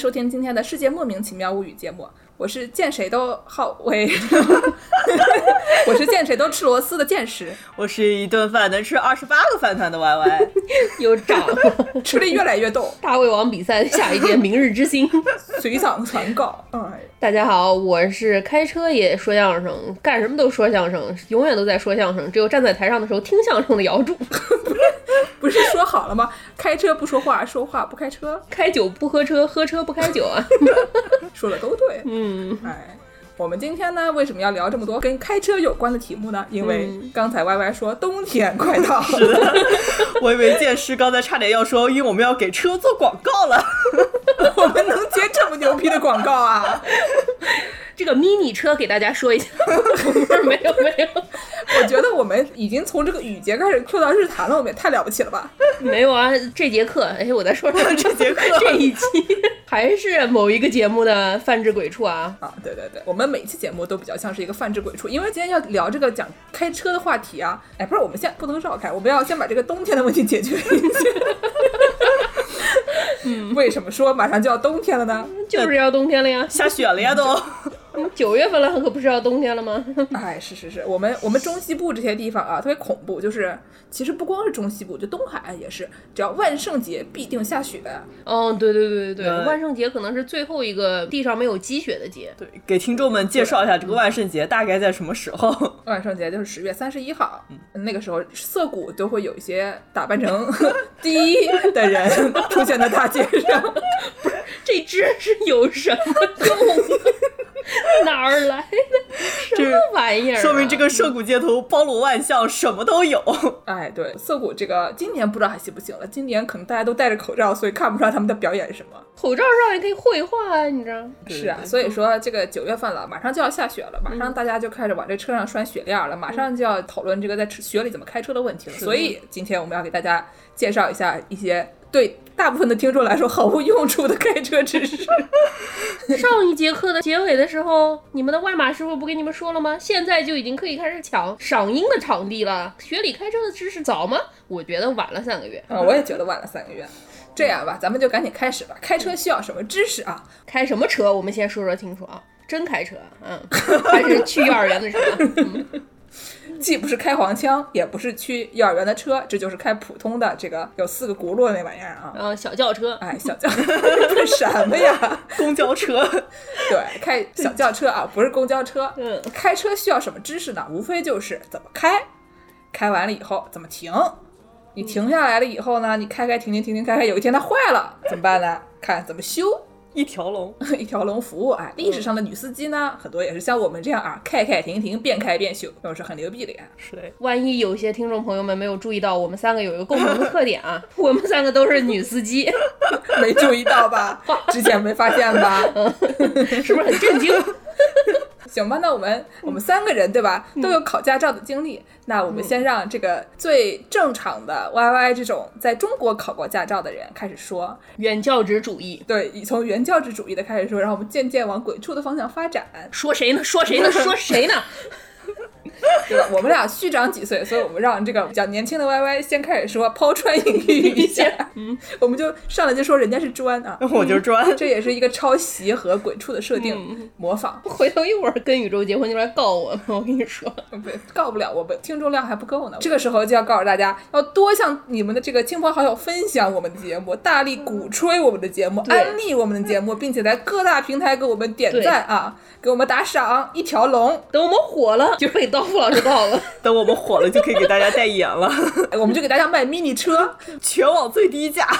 收听今天的世界莫名其妙物语节目，我是见谁都好喂，我是见谁都吃螺丝的见识，我是一顿饭能吃二十八个饭团的 Y Y，又长了，吃的越来越逗，大胃王比赛下一届明日之星，随想传告。哎，大家好，我是开车也说相声，干什么都说相声，永远都在说相声，只有站在台上的时候听相声的姚柱。不是说好了吗？开车不说话，说话不开车，开酒不喝车，喝车不开酒啊。说的都对。嗯，哎，我们今天呢，为什么要聊这么多跟开车有关的题目呢？因为刚才 Y Y 说冬天快到了，我以为剑师刚才差点要说，因为我们要给车做广告了。我们能接这么牛逼的广告啊？这个 mini 车给大家说一下，不 是没有没有，我觉得我们已经从这个雨节开始 Q 到日坛了，我们也太了不起了吧？没有啊，这节课，哎，我在说什么？这节课这一期还是某一个节目的泛制鬼畜啊啊！对对对，我们每期节目都比较像是一个泛制鬼畜，因为今天要聊这个讲开车的话题啊。哎，不是，我们先不能绕开，我们要先把这个冬天的问题解决一下。嗯，为什么说马上就要冬天了呢？就是要冬天了呀，下雪了呀都。九月份了，可不是要冬天了吗？哎，是是是，我们我们中西部这些地方啊，特别恐怖。就是其实不光是中西部，就东海岸也是，只要万圣节必定下雪。嗯，对对对对对，万圣节可能是最后一个地上没有积雪的节。对，给听众们介绍一下这个万圣节大概在什么时候？万圣节就是十月三十一号，那个时候涩谷都会有一些打扮成 第一的人出现在大街上。不是，这只是有什么用？哪儿来的 什么玩意儿？说明这个涩谷街头包罗万象，什么都有。哎，对，涩谷这个今年不知道还行不行了。今年可能大家都戴着口罩，所以看不出来他们在表演什么。口罩上也可以绘画啊，你知道？是啊，所以说这个九月份了，马上就要下雪了，马上大家就开始往这车上拴雪链了，马上就要讨论这个在雪里怎么开车的问题了。所以今天我们要给大家介绍一下一些对大部分的听众来说毫无用处的开车知识。上一节课的结尾的时候，你们的外码师傅不跟你们说了吗？现在就已经可以开始抢赏樱的场地了。学里开车的知识早吗？我觉得晚了三个月啊，我也觉得晚了三个月。这样吧，咱们就赶紧开始吧。开车需要什么知识啊？开什么车？我们先说说清楚啊。真开车，嗯，还是去幼儿园的车？既不是开黄腔，也不是去幼儿园的车，这就是开普通的这个有四个轱辘的那玩意儿啊。嗯，小轿车，哎，小轿 这什么呀？公交车。对，开小轿车啊，不是公交车。嗯，开车需要什么知识呢？无非就是怎么开，开完了以后怎么停。你停下来了以后呢？你开开停停停停开开，有一天它坏了怎么办呢？看怎么修。一条龙，一条龙服务。啊，历史上的女司机呢，很多也是像我们这样啊，开开停停，边开边修，都是很牛逼的呀。是的。万一有些听众朋友们没有注意到，我们三个有一个共同的特点啊，我们三个都是女司机，没注意到吧？之前没发现吧？是不是很震惊？行吧，那我们我们三个人对吧，都有考驾照的经历。那我们先让这个最正常的 Y Y 这种在中国考过驾照的人开始说原教旨主义。对，从原教旨主义的开始说，然后我们渐渐往鬼畜的方向发展。说谁呢？说谁呢？说谁呢？对吧？我们俩虚长几岁，所以我们让这个比较年轻的 Y Y 先开始说，抛砖引玉一下。嗯，我们就上来就说人家是砖啊，我就砖，这也是一个抄袭和鬼畜的设定模仿。回头一会儿跟宇宙结婚就来告我，我跟你说，不告不了，我们听众量还不够呢。这个时候就要告诉大家，要多向你们的这个亲朋好友分享我们的节目，大力鼓吹我们的节目，安利我们的节目，并且在各大平台给我们点赞啊，给我们打赏，一条龙。等我们火了，就被刀夫老师到了。等我们火了，就可以给大家代言了。我们就给大家卖 mini 车，全网最低价。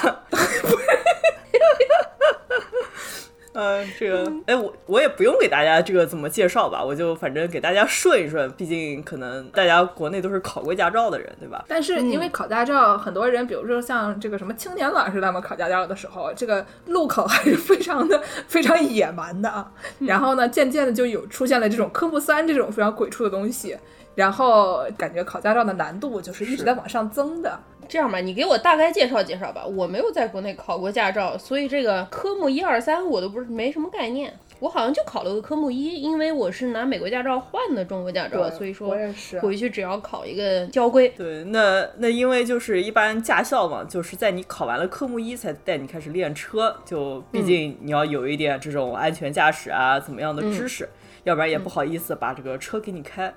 嗯，这个，哎，我我也不用给大家这个怎么介绍吧，我就反正给大家顺一顺，毕竟可能大家国内都是考过驾照的人，对吧？但是因为考驾照，很多人，比如说像这个什么青年老师他们考驾照的时候，这个路考还是非常的非常野蛮的啊。然后呢，渐渐的就有出现了这种科目三这种非常鬼畜的东西。然后感觉考驾照的难度就是一直在往上增的。这样吧，你给我大概介绍介绍吧。我没有在国内考过驾照，所以这个科目一二三我都不是没什么概念。我好像就考了个科目一，因为我是拿美国驾照换的中国驾照，所以说回去只要考一个交规。对，那那因为就是一般驾校嘛，就是在你考完了科目一才带你开始练车，就毕竟你要有一点这种安全驾驶啊怎么样的知识，要不然也不好意思把这个车给你开。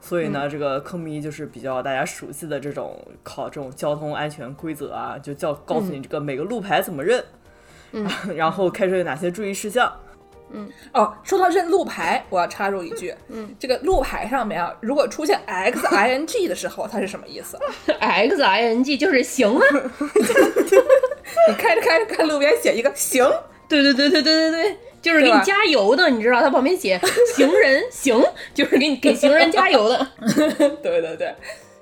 所以呢，这个科目一就是比较大家熟悉的这种考这种交通安全规则啊，就叫告诉你这个每个路牌怎么认，嗯，然后开车有哪些注意事项。嗯，哦，说到认路牌，我要插入一句，嗯，这个路牌上面啊，如果出现 X I N G 的时候，它是什么意思？X I N G 就是行啊，你开着开着看路边写一个行，对对对对对对对，就是给你加油的，你知道，它旁边写 行人行，就是给你给行人加油的。对对对，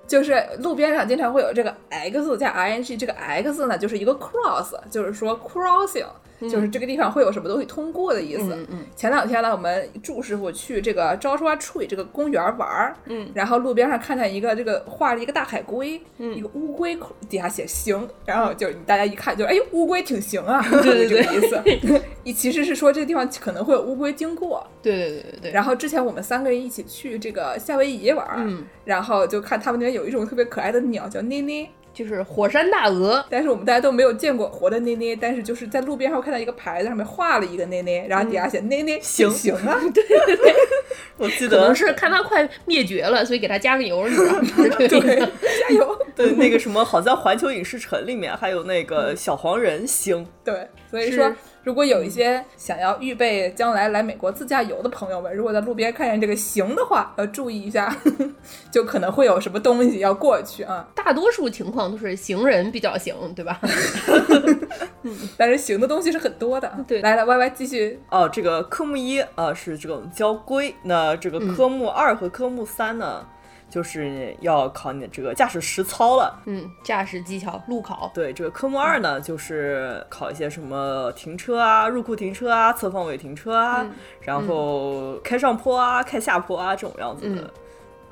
就是路边上经常会有这个 X 加 I N G，这个 X 呢就是一个 cross，就是说 crossing，就是这个地方会有什么东西通过的意思。嗯嗯前两天呢，我们祝师傅去这个 Joshua Tree 这个公园玩儿，嗯，然后路边上看见一个这个画了一个大海龟，嗯一个乌龟底下写行，然后就大家一看就哎乌龟挺行啊，对对 对这个意思。你其实是说这个地方可能会有乌龟经过，对对对对对。然后之前我们三个人一起去这个夏威夷玩儿，嗯然后就看他们那边有一种特别可爱的鸟叫妮妮，就是火山大鹅，但是我们大家都没有见过活的捏捏，但是就是在路边上看到一个牌子上面画了一个捏捏，然后底下写捏捏行。行啊，对对对。我记得可能是看它快灭绝了，所以给它加个油，你知道吗？对，加油，对那个什么，好像环球影视城里面还有那个小黄人星，对，所以说如果有一些想要预备将来来美国自驾游的朋友们，如果在路边看见这个行的话，要注意一下，就可能会有什么东西要过去啊，大多数情况都是行人比较行，对吧？但是行的东西是很多的。对来来歪歪继续，哦，这个科目一啊是这种交规，那这个科目二和科目三呢，就是要考你的这个驾驶实操了。嗯，驾驶技巧路考，对，这个科目二呢，就是考一些什么停车啊、入库停车啊、侧方位停车啊，嗯然后开上坡啊、开下坡啊这种样子的，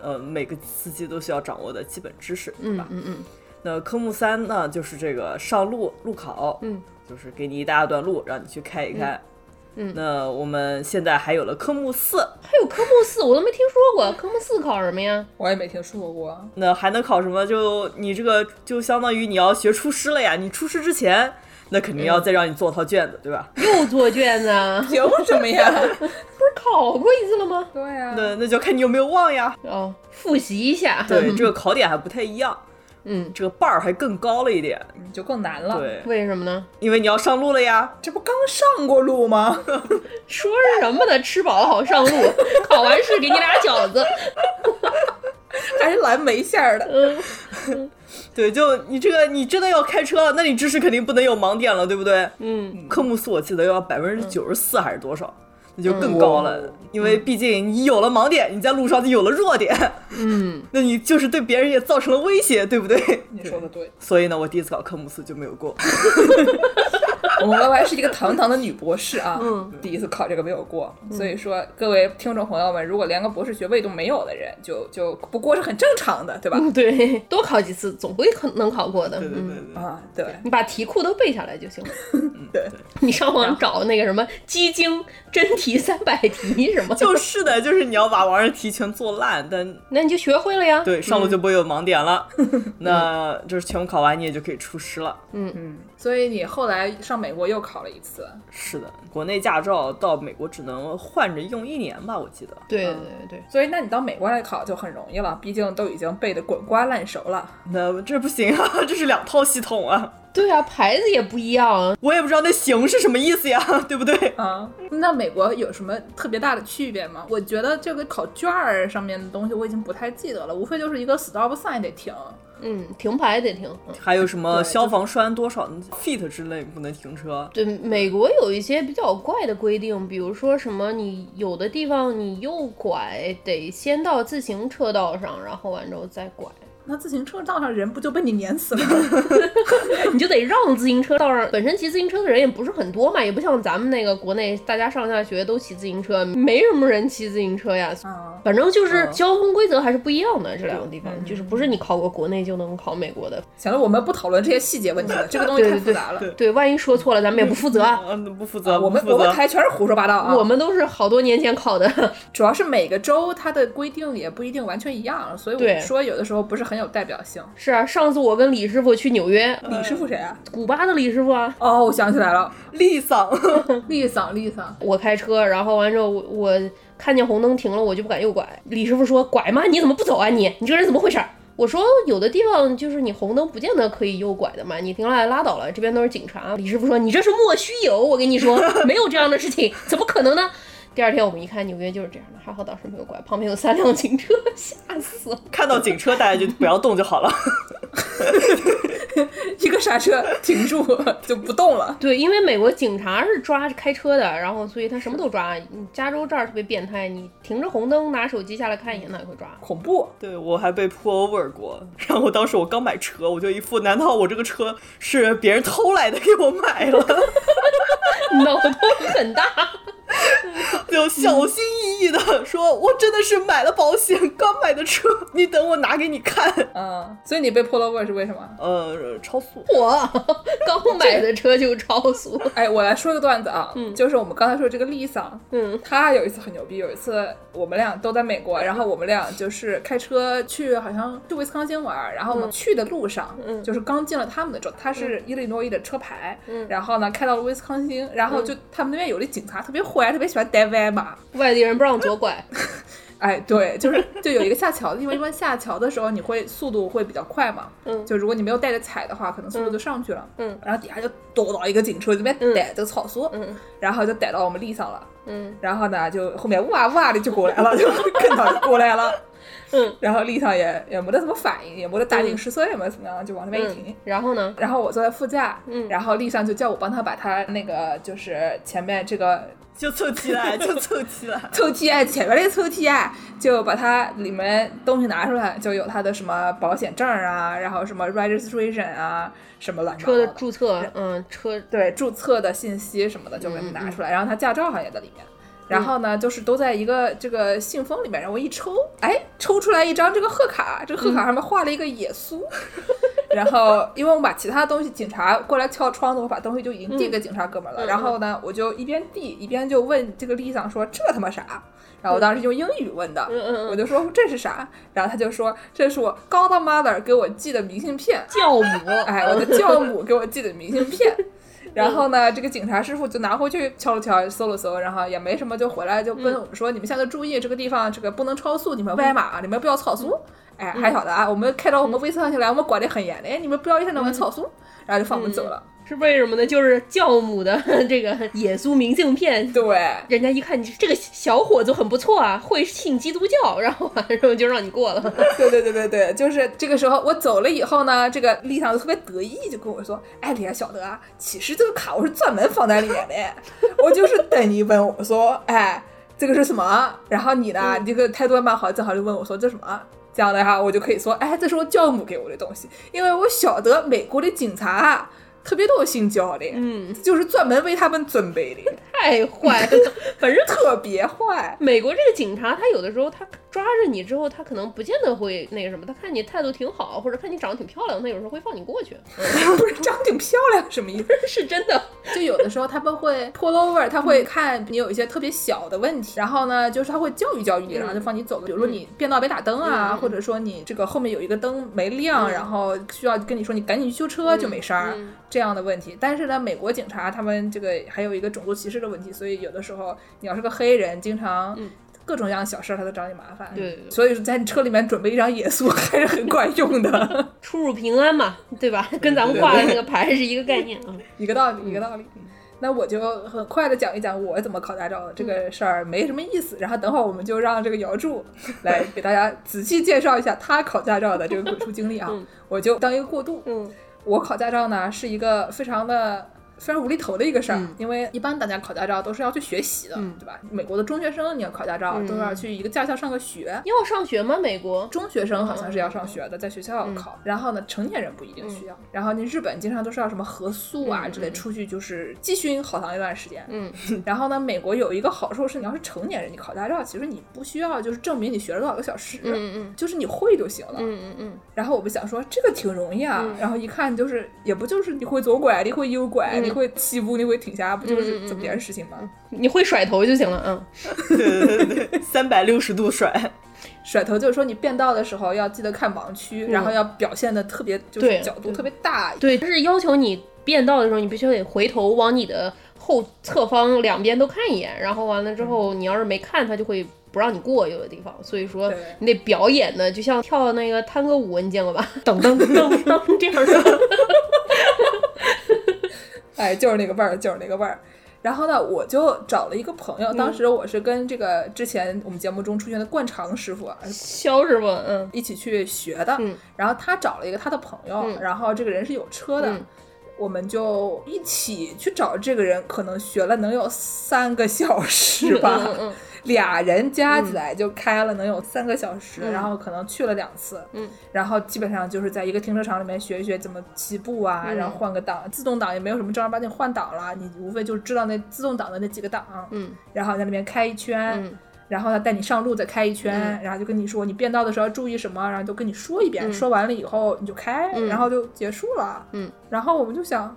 嗯呃，每个司机都需要掌握的基本知识，对吧？嗯嗯嗯那科目三呢，就是这个上路路考，嗯，就是给你一大段路让你去开一开。嗯那我们现在还有了科目四，还有科目四，我都没听说过，科目四考什么呀？我也没听说过。那还能考什么？就你这个就相当于你要学出师了呀。你出师之前，那肯定要再让你做套卷子，对吧？又做卷子啊？凭什么呀？不是考过一次了吗？对呀、那那就看你有没有忘呀。哦，复习一下。对，这个考点还不太一样，嗯，这个伴儿还更高了一点。就更难了。，对，为什么呢？因为你要上路了呀。这不刚上过路吗？说什么呢？吃饱了好上路，考完试给你俩饺子。还是蓝莓馅儿的。嗯 对，就你这个，你真的要开车，那你知识肯定不能有盲点了，对不对？嗯，科目四我记得要百分之九十四还是多少，那就更高了。哇因为毕竟你有了盲点，你在路上就有了弱点，嗯，那你就是对别人也造成了威胁，对不对？你说的对，所以呢，我第一次考科目四就没有过。我们 Y Y 是一个堂堂的女博士啊，嗯第一次考这个没有过，所以说各位听众朋友们，如果连个博士学位都没有的人，就就不过是很正常的，对吧？嗯对，多考几次总会可能考过的。对对对嗯，对，啊，对你把题库都背下来就行了。对，你上网找那个什么基精真题三百题什么，就是的，就是你要把玩意儿题全做烂，但那你就学会了呀。对上路就不会有盲点了。那就是全部考完，你也就可以出师了。嗯嗯，所以你后来上美国又考了一次，是的，国内驾照到美国只能换着用一年吧，我记得。对对对对，所以那你到美国来考就很容易了，毕竟都已经背得滚瓜烂熟了。那这不行啊，这是两套系统啊，对啊，牌子也不一样。我也不知道那行是什么意思呀，对不对？啊，那美国有什么特别大的区别吗？我觉得这个考卷儿上面的东西我已经不太记得了，无非就是一个 stop sign 得停。嗯，停牌得停。嗯还有什么消防栓多少 feet 之类不能停车？对，美国有一些比较怪的规定，比如说什么，你有的地方你右拐得先到自行车道上，然后完之后再拐。那自行车道上人不就被你碾死了吗？你就得让自行车道上，本身骑自行车的人也不是很多嘛，也不像咱们那个国内大家上下学都骑自行车，没什么人骑自行车呀。啊，反正就是交通规则还是不一样的，这两个地方就是不是你考过国内就能考美国的。行了，我们不讨论这些细节问题了，这个东西太复杂了。对，万一说错了，咱们也不负责不负责，我们我们台全是胡说八道啊。我们都是好多年前考的。主要是每个州它的规定也不一定完全一样，所以我们说有的时候不是很有代表性。是啊，上次我跟李师傅去纽约，李师傅谁啊？古巴的李师傅啊，哦，我想起来了，丽桑，丽桑，丽桑。我开车，然后完之后我我看见红灯停了，我就不敢右拐。李师傅说：“拐吗？你怎么不走啊你？你这个人怎么回事儿？”我说：“有的地方就是你红灯不见得可以右拐的嘛，你停下来拉倒了，这边都是警察。”李师傅说：“你这是莫须有，我跟你说，没有这样的事情，怎么可能呢？”第二天我们一看，纽约就是这样的，还好当时没有拐，旁边有三辆警车，吓死了。看到警车大家就不要动就好了。一个刹车停住就不动了。对，因为美国警察是抓开车的，然后所以他什么都抓。你加州这儿特别变态，你停着红灯拿手机下来看一眼，他也会抓。恐怖，对我还被 pull over 过，然后当时我刚买车，我就一副难道我这个车是别人偷来的给我买了？脑洞很大。就小心翼翼的说，我真的是买了保险，刚买的车，你等我拿给你看。嗯，所以你被 pull over 是为什么？呃，超速。我 刚买的车就超速。哎，我来说个段子啊，就是我们刚才说这个丽桑，嗯，她有一次很牛逼，有一次我们俩都在美国，然后我们俩就是开车去，好像去威斯康星玩，然后我们去的路上，嗯就是刚进了他们的州，他是伊利诺伊的车牌，嗯，然后呢开到了威斯康星，然后就他们那边有的警察特别坏，特别喜欢带歪嘛，外地人不让左拐。哎，对，就是就有一个下桥的地方，一般下桥的时候你会速度会比较快嘛，嗯。就如果你没有带着踩的话，可能速度就上去了，嗯。然后底下就躲到一个警车这边逮这个超速，嗯。然后就逮到我们地上了，嗯。然后呢就后面哇哇的就过来了，就跟到就过来了，嗯。然后立上也也没得什么反应，也没得大惊失色，也没怎么样，就往那边一停。嗯，然后呢？然后我坐在副驾，嗯。然后丽上就叫我帮他把他那个就是前面这个就凑齐了，就凑齐了。抽屉啊，前面那个抽屉啊，就把它里面东西拿出来，就有他的什么保险证啊，然后什么 registration 啊，什么乱七八车的糟的，注册，嗯，车对注册的信息什么的就给他拿出来，然后他驾照好像也在里面。然后呢，就是都在一个这个信封里面，然后我一抽，哎，抽出来一张这个贺卡，这个贺卡上面画了一个耶稣。然后，因为我把其他东西，警察过来敲窗子，我把东西就已经递给警察哥们儿了。嗯然后呢，我就一边递一边就问这个丽桑说：“这他妈啥？”然后我当时用英语问的，我就说这是啥？然后他就说这是我 godmother 给我寄的明信片，教母，哎，我的教母给我寄的明信片。然后呢，这个警察师傅就拿回去敲了敲，搜了搜，然后也没什么，就回来就跟我们说：“你们现在注意，这个地方这个不能超速，你们歪马，你们不要超速。”哎，还晓得啊，我们开到我们威斯康星来，我们管得很严的，哎，你们不要一天到晚超速，然后就放我们走了。是为什么呢？就是教母的 这个耶稣明信片。对，人家一看你这个小伙子很不错啊，会信基督教，然后完之后就让你过了。对对对对对，就是这个时候我走了以后呢，这个丽桑就特别得意，就跟我说：“哎，你还晓得啊？其实这个卡我是专门放在里面的，我就是等你问我说，哎，这个是什么？然后你呢，你这个态度还蛮好，正好就问我说这什么？这样的哈，我就可以说，哎，这是我教母给我的东西，因为我晓得美国的警察啊特别多性教的，嗯，就是专门为他们准备的，太坏了，反正特别坏。美国这个警察，他有的时候他抓着你之后，他可能不见得会那个什么，他看你态度挺好，或者看你长得挺漂亮，他有时候会放你过去。不是长得挺漂亮什么意思？是真的，就有的时候他们会 pull over，他会看你有一些特别小的问题，然后呢，就是他会教育教育你，然后就放你走。比如说你变道没打灯啊，嗯。或者说你这个后面有一个灯没亮，然后需要跟你说你赶紧去修车就没事儿、嗯这样的问题。但是呢，美国警察他们这个还有一个种族歧视的问题，所以有的时候你要是个黑人，经常嗯各种各样的小事儿他都找你麻烦。对所以说在你车里面准备一张耶稣 还是很管用的，出入平安嘛，对吧？跟咱们挂的那个牌是一个概念啊。一个道理，一个道理。那我就很快的讲一讲我怎么考驾照的这个事儿，没什么意思。然后等会儿我们就让这个姚柱来给大家仔细介绍一下他考驾照的这个鬼畜经历啊。嗯我就当一个过渡。嗯我考驾照呢是一个非常的非常无厘头的一个事儿，嗯因为一般大家考驾照都是要去学习的，嗯对吧？美国的中学生你要考驾照、嗯都要去一个驾校上个学。要上学吗？美国？中学生好像是要上学的，在学校考。然后呢，成年人不一定需要。然后那日本经常都是要什么合宿啊之类，出去就是集训好长一段时间。嗯 然后呢，美国有一个好处是，你要是成年人，你考驾照，其实你不需要就是证明你学了多少个小时，嗯嗯就是你会就行了。嗯嗯嗯然后我们想说这个挺容易啊，嗯然后一看就是也不就是你会左拐，你会右拐，会起步，你会停下，不就是这么点事情吗？嗯，你会甩头就行了。嗯，对对对对，三百六十度甩，甩头就是说你变道的时候要记得看盲区，然后要表现的特别就是角度特别大，对，就是要求你变道的时候，你必须得回头往你的后侧方两边都看一眼，然后完了之后，你要是没看，他就会不让你过有的地方。所以说你得表演的，就像跳那个探戈舞，你见过吧？噔噔噔噔这样的。哎，就是那个味儿，就是那个味儿。然后呢，我就找了一个朋友，当时我是跟这个之前我们节目中出现的灌肠师傅啊肖师傅，嗯一起去学的。嗯然后他找了一个他的朋友，嗯然后这个人是有车的。嗯我们就一起去找这个人，可能学了能有三个小时吧，俩人加起来就开了能有三个小时，嗯。然后可能去了两次，嗯。然后基本上就是在一个停车场里面学一学怎么起步啊，嗯。然后换个档，自动挡也没有什么正儿八经换挡了，你无非就是知道那自动挡的那几个档，嗯。然后在那边开一圈，嗯。然后他带你上路再开一圈，嗯。然后就跟你说你变道的时候要注意什么，然后都跟你说一遍，嗯。说完了以后你就开，嗯。然后就结束了，嗯。然后我们就想，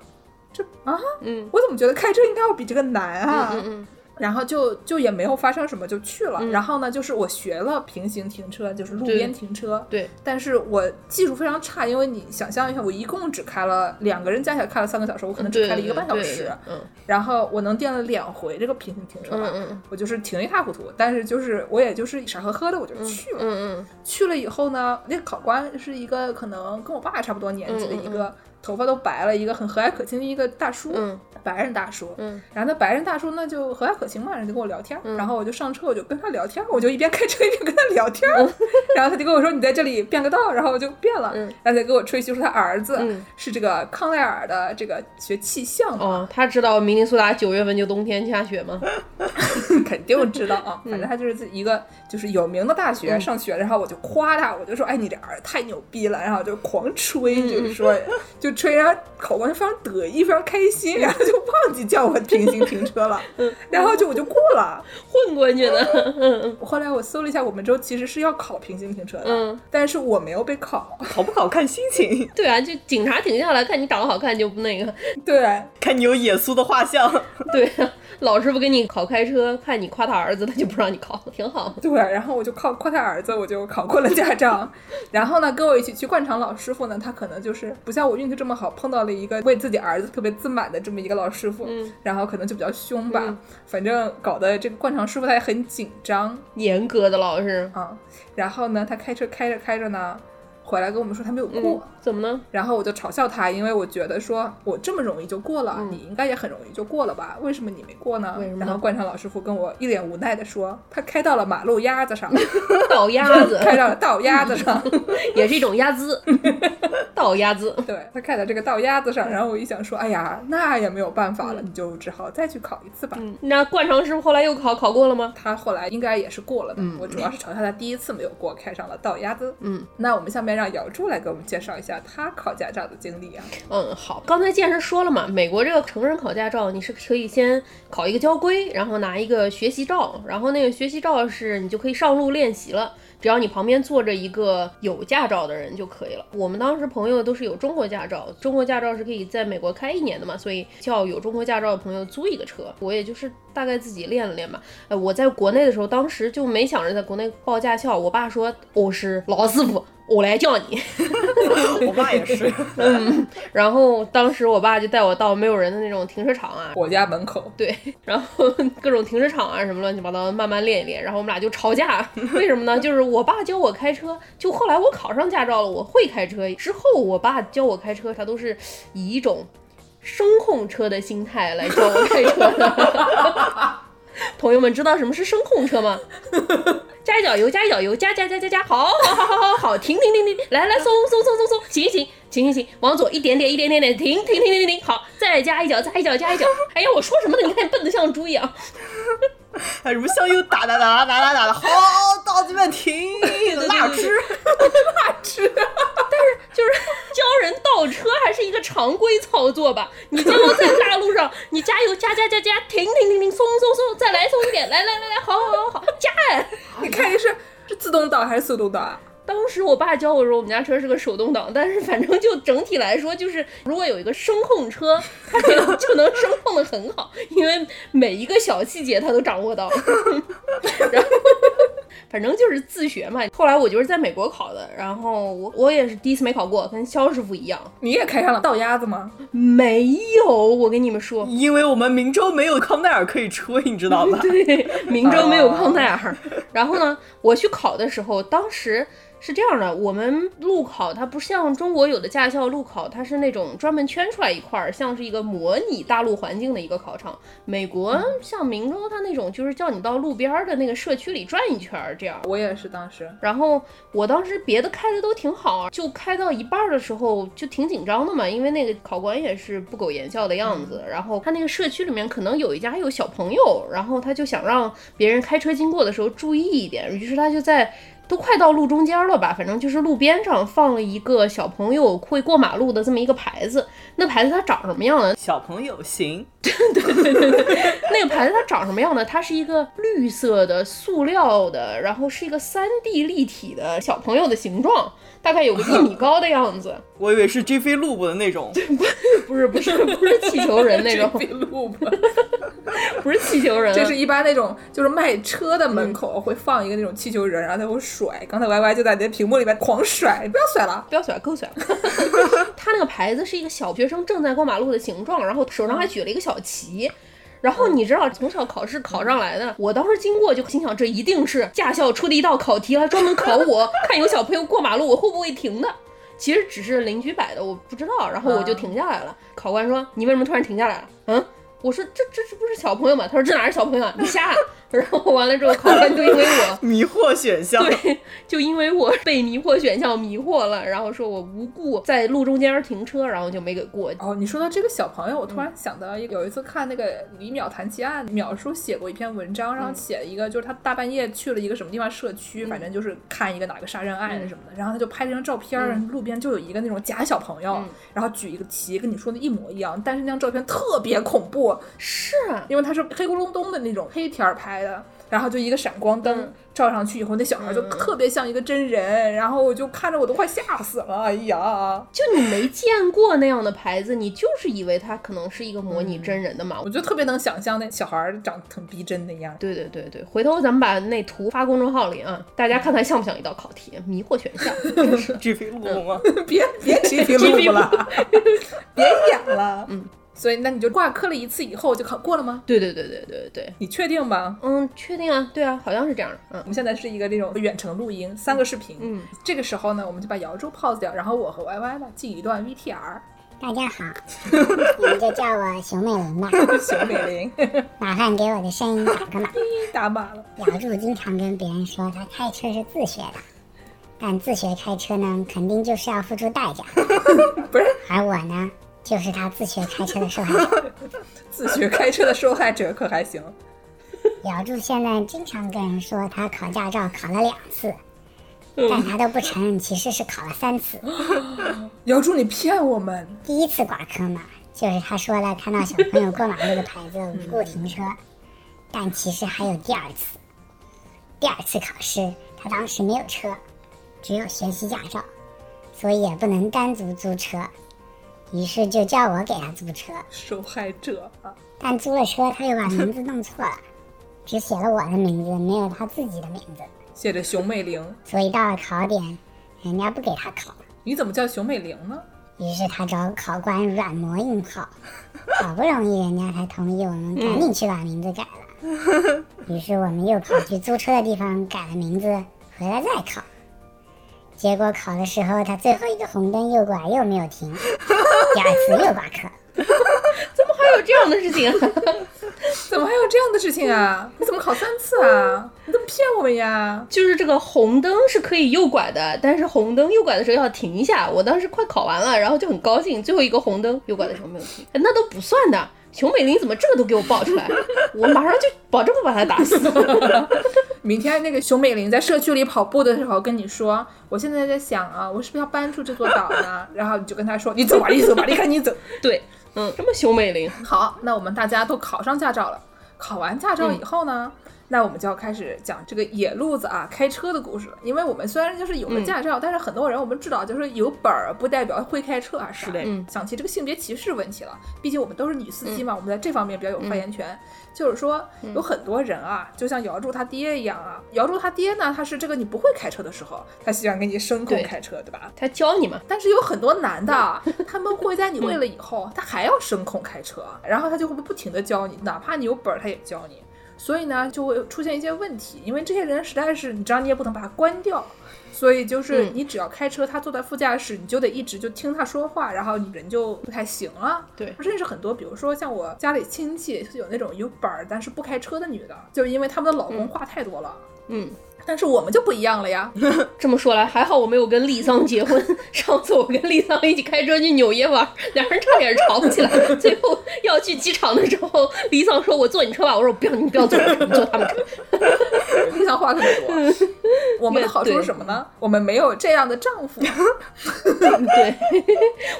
这啊，嗯。我怎么觉得开车应该要比这个难啊？嗯嗯然后就就也没有发生什么，就去了。嗯然后呢，就是我学了平行停车，就是路边停车。对，但是我技术非常差，因为你想象一下，我一共只开了两个人加起来开了三个小时，我可能只开了一个半小时。嗯然后我能垫了两回这个平行停车吧，嗯嗯我就是停一塌糊涂。但是就是我也就是傻呵呵的我就去了。嗯嗯去了以后呢，那个考官是一个可能跟我爸差不多年纪的一个。头发都白了，一个很和蔼可亲的一个大叔，嗯。白人大叔。嗯。然后那白人大叔那就和蔼可亲嘛，人就跟我聊天儿，嗯。然后我就上车，我就跟他聊天儿，我就一边开车一边跟他聊天儿，然后他就跟我说你在这里变个道，然后我就变了，嗯。然后他给我吹嘘说他儿子嗯。是这个康奈尔的这个学气象的，哦，他知道明尼苏达九月份就冬天下雪吗？肯定知道啊，嗯。反正他就是一个就是有名的大学上学，然后我就夸他，我就说哎你这儿子太牛逼了，然后就狂吹，嗯。就是说就吹，然后考官非常得意，非常开心，然后就忘记叫我平行停车了，然后就我就过了。混过去的。嗯后来我搜了一下，我们州其实是要考平行停车的，嗯，但是我没有被考。考不考看心情，对啊，就警察停下来看你长得好看就不那个。对，看你有耶稣的画像。对啊，老师傅给你考开车，看你夸他儿子，他就不让你考，挺好。对，然后我就靠夸他儿子，我就考过了驾照。然后呢，跟我一起去灌肠老师傅呢，他可能就是不像我运气这么好，碰到了一个为自己儿子特别自满的这么一个老师傅，嗯然后可能就比较凶吧。嗯反正搞得这个灌肠师傅他也很紧张严格的老师。啊。然后呢，他开车开着开着呢，回来跟我们说他没有过。嗯，怎么呢？然后我就嘲笑他，因为我觉得说我这么容易就过了，嗯你应该也很容易就过了吧？为什么你没过呢？然后灌肠老师傅跟我一脸无奈的说，他开到了马路牙子上，倒鸭子 开到了倒鸭子上，也是一种鸭姿，倒鸭子。对他开到这个倒鸭子上。然后我一想说，哎呀，那也没有办法了，你就只好再去考一次吧。嗯，那灌肠师傅后来又考，考过了吗？他后来应该也是过了的，我主要是嘲笑他第一次没有过，开上了倒鸭子。嗯那我们下面让姚柱来给我们介绍一下他考驾照的经历啊。嗯，好，刚才健身说了嘛，美国这个成人考驾照，你是可以先考一个交规，然后拿一个学习照，然后那个学习照是你就可以上路练习了。只要你旁边坐着一个有驾照的人就可以了。我们当时朋友都是有中国驾照，中国驾照是可以在美国开一年的嘛，所以叫有中国驾照的朋友租一个车。我也就是大概自己练了练吧。呃，我在国内的时候，当时就没想着在国内报驾校，我爸说我是老师傅，我来叫你。我爸也是，嗯然后当时我爸就带我到没有人的那种停车场啊，我家门口，对，然后各种停车场啊什么乱七八糟，慢慢练一练。然后我们俩就吵架，为什么呢？就是我爸教我开车，就后来我考上驾照了，我会开车之后，我爸教我开车，他都是以一种声控车的心态来教我开车的。朋友们知道什么是声控车吗？加一脚油，加一脚油，加加加加加，好，好，好，好，好，好，停停停停，来来松松松松松，行行，行行行，往左一点点，一点点点，停停停停停，好，再加一脚，加一脚，加一脚。哎呀，我说什么呢？你看你笨的像猪一样。还什么香油打打打打打打的，好，到这边停，辣汁，辣汁。但是就是教人倒车还是一个常规操作吧？你最后在大路上，你加油加加加加，停停停停，松松松，再来松一点，来来来来，好好好好，加哎！你看你是是自动挡还是手动挡？当时我爸教我说，我们家车是个手动挡，但是反正就整体来说，就是如果有一个声控车，它可能 就能声控的很好，因为每一个小细节他都掌握到。然后，反正就是自学嘛。后来我就是在美国考的，然后我我也是第一次没考过，跟肖师傅一样。你也开上了倒鸭子吗？没有，我跟你们说，因为我们明州没有康奈尔可以吹，你知道吧？对，明州没有康奈尔。然后呢，我去考的时候，当时。是这样的，我们路考它不像中国有的驾校路考，它是那种专门圈出来一块儿，像是一个模拟大陆环境的一个考场。美国像明州，它那种就是叫你到路边的那个社区里转一圈儿，这样。我也是当时，然后我当时别的开的都挺好，就开到一半的时候就挺紧张的嘛，因为那个考官也是不苟言笑的样子。然后他那个社区里面可能有一家有小朋友，然后他就想让别人开车经过的时候注意一点，于是他就在。都快到路中间了吧？反正就是路边上放了一个小朋友会过马路的这么一个牌子。那牌子它长什么样呢？小朋友型。对 对对对对，那个牌子它长什么样呢？它是一个绿色的塑料的，然后是一个三 D 立体的小朋友的形状。大概有个一米高的样子，我以为是路布的那种，不是不是不是气球人那种路布，不是气球人，这是一般那种就是卖车的门口会放一个那种气球人，然后他会甩。刚才 Y Y 就在那屏幕里面狂甩，不要甩了，不要甩，够甩了。他那个牌子是一个小学生正在过马路的形状，然后手上还举了一个小旗。然后你知道从小考试考上来的，我当时经过就心想，这一定是驾校出的一道考题，来专门考我，看有小朋友过马路我会不会停的。其实只是邻居摆的，我不知道。然后我就停下来了。考官说：“你为什么突然停下来了？”嗯。我说这这这不是小朋友吗？他说这哪是小朋友啊，你瞎。然后完了之后，考官就因为我 迷惑选项，对，就因为我被迷惑选项迷惑了，然后说我无故在路中间停车，然后就没给过。哦，你说到这个小朋友，我突然想到有一次看那个李淼谈奇案，淼叔写过一篇文章，然后写了一个就是他大半夜去了一个什么地方社区，反正就是看一个哪个杀人案什么的，然后他就拍了张照片，路边就有一个那种假小朋友，然后举一个旗，跟你说的一模一样，但是那张照片特别恐怖，是。因为他是黑咕隆咚的那种黑天儿拍的，然后就一个闪光灯照上去以后，那小孩就特别像一个真人，然后我就看着我都快吓死了，哎呀！就你没见过那样的牌子，你就是以为它可能是一个模拟真人的嘛？我就特别能想象那小孩长得很逼真的样对对对对，回头咱们把那图发公众号里啊，大家看看像不像一道考题？迷惑选项，巨飞路吗？别别巨飞路了，别演了，嗯。所以，那你就挂科了一次以后就考过了吗？对对对对对对，你确定吗？嗯，确定啊，对啊，好像是这样的。嗯，我们现在是一个这种远程录音，三个视频。嗯，这个时候呢，我们就把姚柱 pause 掉，然后我和 Y Y 呢进一段 VTR。大家好，你们就叫我熊美玲吧。熊美玲，麻烦给我的声音打个码。打码了。姚柱经常跟别人说他开车是自学的，但自学开车呢，肯定就是要付出代价。不是，而我呢？就是他自学开车的受害者，自学开车的受害者可还行？姚柱现在经常跟人说他考驾照考了两次，但他都不承认其实是考了三次。姚柱，你骗我们！第一次挂科嘛，就是他说了看到小朋友过马路的牌子无故停车，但其实还有第二次。第二次考试，他当时没有车，只有学习驾照，所以也不能单独租车。于是就叫我给他租车，受害者啊！但租了车，他又把名字弄错了，只写了我的名字，没有他自己的名字，写着熊美玲。所以到了考点，人家不给他考。你怎么叫熊美玲呢？于是他找考官软磨硬泡，好不容易人家才同意我们赶紧去把名字改了。于是我们又跑去租车的地方改了名字，回来再考。结果考的时候，他最后一个红灯右拐又没有停，第二次又挂科。怎么还有这样的事情？怎么还有这样的事情啊？你怎么考三次啊？你怎么骗我们呀？就是这个红灯是可以右拐的，但是红灯右拐的时候要停一下。我当时快考完了，然后就很高兴，最后一个红灯右拐的时候没有停，哎那都不算的。熊美玲怎么这个都给我爆出来？我马上就保证不把他打死。明天那个熊美玲在社区里跑步的时候跟你说，我现在在想啊，我是不是要搬出这座岛呢？然后你就跟他说，你走吧，你走吧，你赶紧走。对，嗯，什么熊美玲？好，那我们大家都考上驾照了。考完驾照以后呢，那我们就要开始讲这个野路子啊开车的故事了。因为我们虽然就是有了驾照，但是很多人我们知道，就是有本儿不代表会开车啊。是的嗯想起这个性别歧视问题了，毕竟我们都是女司机嘛，我们在这方面比较有发言权。就是说，有很多人啊，就像姚柱他爹一样啊，姚柱他爹呢，他是这个你不会开车的时候，他喜欢给你声控开车，对吧？他教你嘛？但是有很多男的啊，他们会在你会了以后，他还要声控开车，然后他就会不停的教你，哪怕你有本儿，他也教你。所以呢，就会出现一些问题，因为这些人实在是，你知道你也不能把他关掉，所以就是嗯。你只要开车，他坐在副驾驶，你就得一直就听他说话，然后你人就不太行了。对。我认识很多，比如说像我家里亲戚有那种有本儿但是不开车的女的，就是因为他们的老公话太多了。嗯，但是我们就不一样了呀，这么说来，还好我没有跟丽桑结婚。上次我跟丽桑一起开车去纽约玩，两人差点吵起来。最后要去机场的时候，丽桑说：“我坐你车吧。”我说：“我不要，你不要坐我车，你坐他们车。丽桑话特别多。我们的好处是什么呢？我们没有这样的丈夫。”对，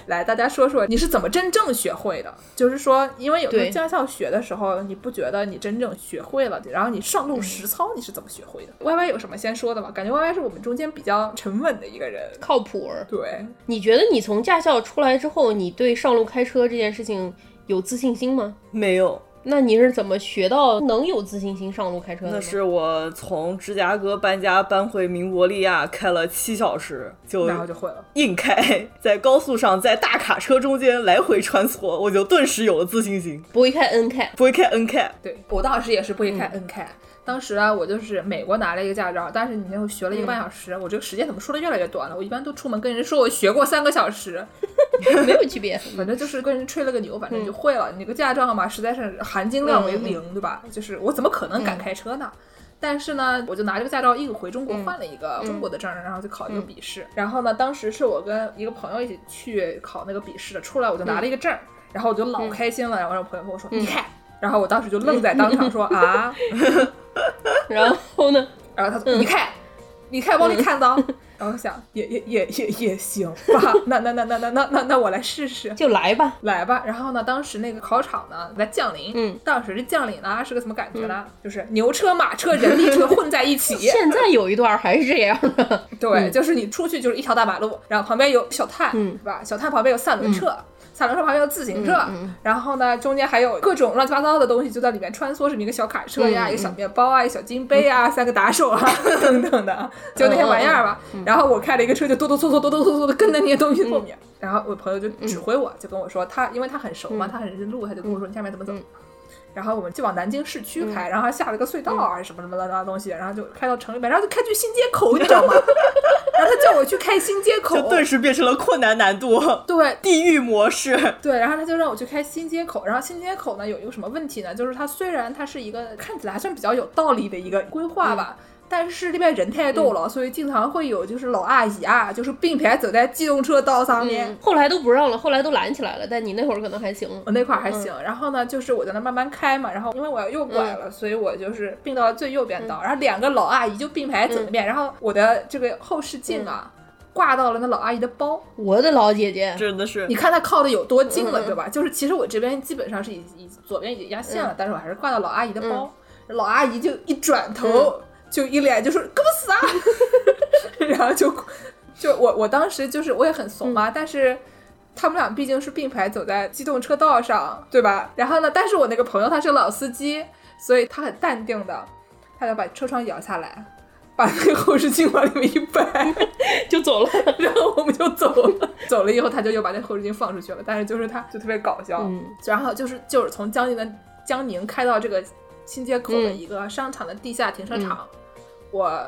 来，大家说说你是怎么真正学会的？就是说，因为有时候驾校学的时候，你不觉得你真正学会了，然后你上路实操你是怎么学会的？Y Y 有什么先说的吗？感觉 Y Y 是我们中间比较沉稳的一个人。靠谱儿。对，你觉得你从驾校出来之后，你对上路开车这件事情有自信心吗？没有，那你是怎么学到能有自信心上路开车的？那是我从芝加哥搬家搬回明伯利亚，开了七小时，就然后就会了。硬开，在高速上，在大卡车中间来回穿梭，我就顿时有了自信心。不会开 N 开，不会开 N 开，对我当时也是不会开 N 开。当时啊，我就是美国拿了一个驾照，但是你那会学了一个半小时，我这个时间怎么说的越来越短了？我一般都出门跟人说我学过三个小时 没有区别。反正就是跟人吹了个牛，反正就会了。你这个驾照嘛，实在是含金量为零，对吧？就是我怎么可能敢开车呢？但是呢，我就拿这个驾照硬回中国换了一个中国的证，然后就考一个笔试。然后呢，当时是我跟一个朋友一起去考那个笔试的，出来我就拿了一个证，然后我就老开心了。然后我朋友跟我说：“你看。”然后我当时就愣在当场说：“ 啊！” 然后呢？然后他说：“你看，你看，往里看到。” 然后我想，也也也也也行吧，那那那那那那那那我来试试。就来吧。来吧，然后呢，当时那个考场呢在降临，嗯，当时这降临呢是个什么感觉呢？就是牛车、马车、人力车混在一起，现在有一段还是这样的。对，就是你出去就是一条大马路，然后旁边有小探，嗯是吧？小探旁边有三轮车。三轮车旁边有自行车，嗯然后呢，中间还有各种乱七八糟的东西就在里面穿梭，什么一个小卡车呀，嗯一个小面包啊，一个小金杯啊，三个打手啊，等等的，就那些玩意儿吧。嗯然后我开了一个车，就哆哆嗦嗦、哆哆嗦嗦的跟在那些东西后面。嗯然后我朋友就指挥我，就跟我说，他因为他很熟嘛，他很认路，他就跟我说你下面怎么走。嗯然后我们就往南京市区开，然后还下了个隧道嗯啊，什么什么乱七八糟东西，然后就开到城里面，然后就开去新街口，你知道吗？然后他叫我去开新街口就，顿时变成了困难难度，对地狱模式。对，然后他就让我去开新街口，然后新街口呢有一个什么问题呢？就是它虽然它是一个看起来还算比较有道理的一个规划吧。但是这边人太多了，所以经常会有就是老阿姨啊，就是并排走在机动车道上面，嗯，后来都不让了，后来都拦起来了。但你那会儿可能还行。我那块儿还行，然后呢，就是我在那慢慢开嘛，然后因为我要右拐了，所以我就是并到了最右边道，然后两个老阿姨就并排走那边，然后我的这个后视镜啊、挂到了那老阿姨的包，我的老姐姐，真的是。你看她靠的有多近了，对吧？就是其实我这边基本上是已已左边已经压线了，但是我还是挂到老阿姨的包，老阿姨就一转头、就一脸就说给我死啊，然后就就我我当时就是我也很怂嘛，但是。他们俩毕竟是并排走在机动车道上，对吧？然后呢，但是我那个朋友他是老司机，所以他很淡定的，他就把车窗摇下来，把那个后视镜往里面一摆，就走了。然后我们就走了。走了以后，他就又把那后视镜放出去了。但是就是他就特别搞笑，嗯然后就是就是从江宁的江宁开到这个新街口的一个商场的地下停车场，我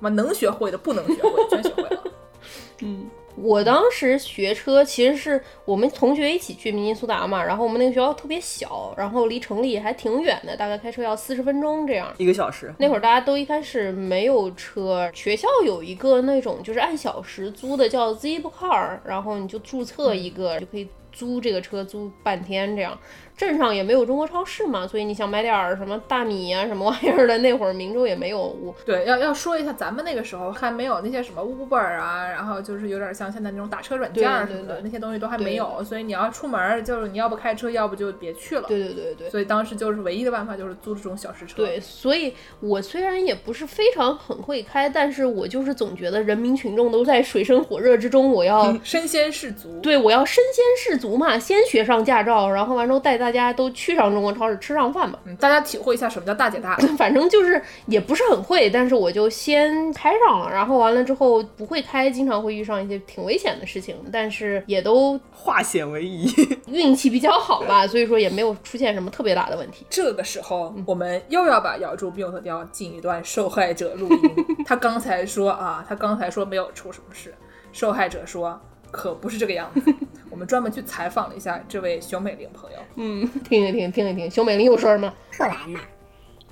我能学会的不能学会全学会了。嗯，我当时学车其实是我们同学一起去明尼苏达嘛，然后我们那个学校特别小，然后离城里还挺远的，大概开车要四十分钟这样。一个小时。那会儿大家都一开始没有车，学校有一个那种就是按小时租的叫 Zipcar，然后你就注册一个就可以租这个车租半天这样。镇上也没有中国超市嘛，所以你想买点儿什么大米啊、什么玩意儿的，那会儿明州也没有。我对，要要说一下，咱们那个时候还没有那些什么 Uber 啊，然后就是有点像现在那种打车软件儿什么的，那些东西都还没有，所以你要出门儿，就是你要不开车，要不就别去了。对对对对。所以当时就是唯一的办法就是租这种小时车。对，所以我虽然也不是非常很会开，但是我就是总觉得人民群众都在水深火热之中，我要 身先士卒。对我要身先士卒嘛，先学上驾照，然后完之后带大家都去上中国超市吃上饭吧。嗯，大家体会一下什么叫大姐大。反正就是也不是很会，但是我就先开上了，然后完了之后不会开，经常会遇上一些挺危险的事情，但是也都化险为夷。运气比较好吧，所以说也没有出现什么特别大的问题。这个时候，我们又要把咬住病特雕进一段受害者录音。他刚才说啊，他刚才说没有出什么事，受害者说可不是这个样子。我们专门去采访了一下这位熊美玲朋友。嗯，听一听，听一听，熊美玲有事儿吗？后来嘛，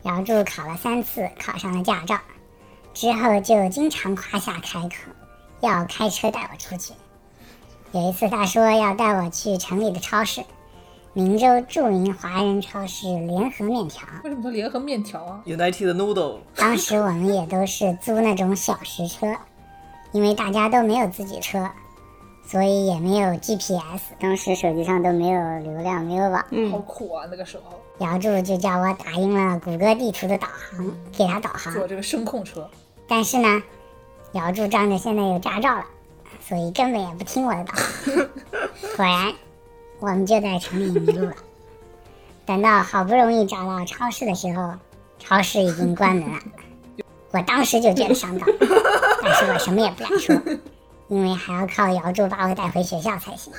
姚柱考了三次，考上了驾照，之后就经常夸下开口，要开车带我出去。有一次他说要带我去城里的超市，明州著名华人超市联合面条。为什么叫联合面条啊？United Noodle，当时我们也都是租那种小时车，因为大家都没有自己车，所以也没有 GPS，当时手机上都没有流量，没有网。好苦啊！那个时候姚柱就叫我打印了谷歌地图的导航，给他导航。坐这个声控车，但是呢，姚柱仗着现在有驾照了，所以根本也不听我的导航。果然，我们就在城里迷路了。等到好不容易找到超市的时候，超市已经关门了。我当时就觉得上当，但是我什么也不敢说，因为还要靠姚柱把我带回学校才行。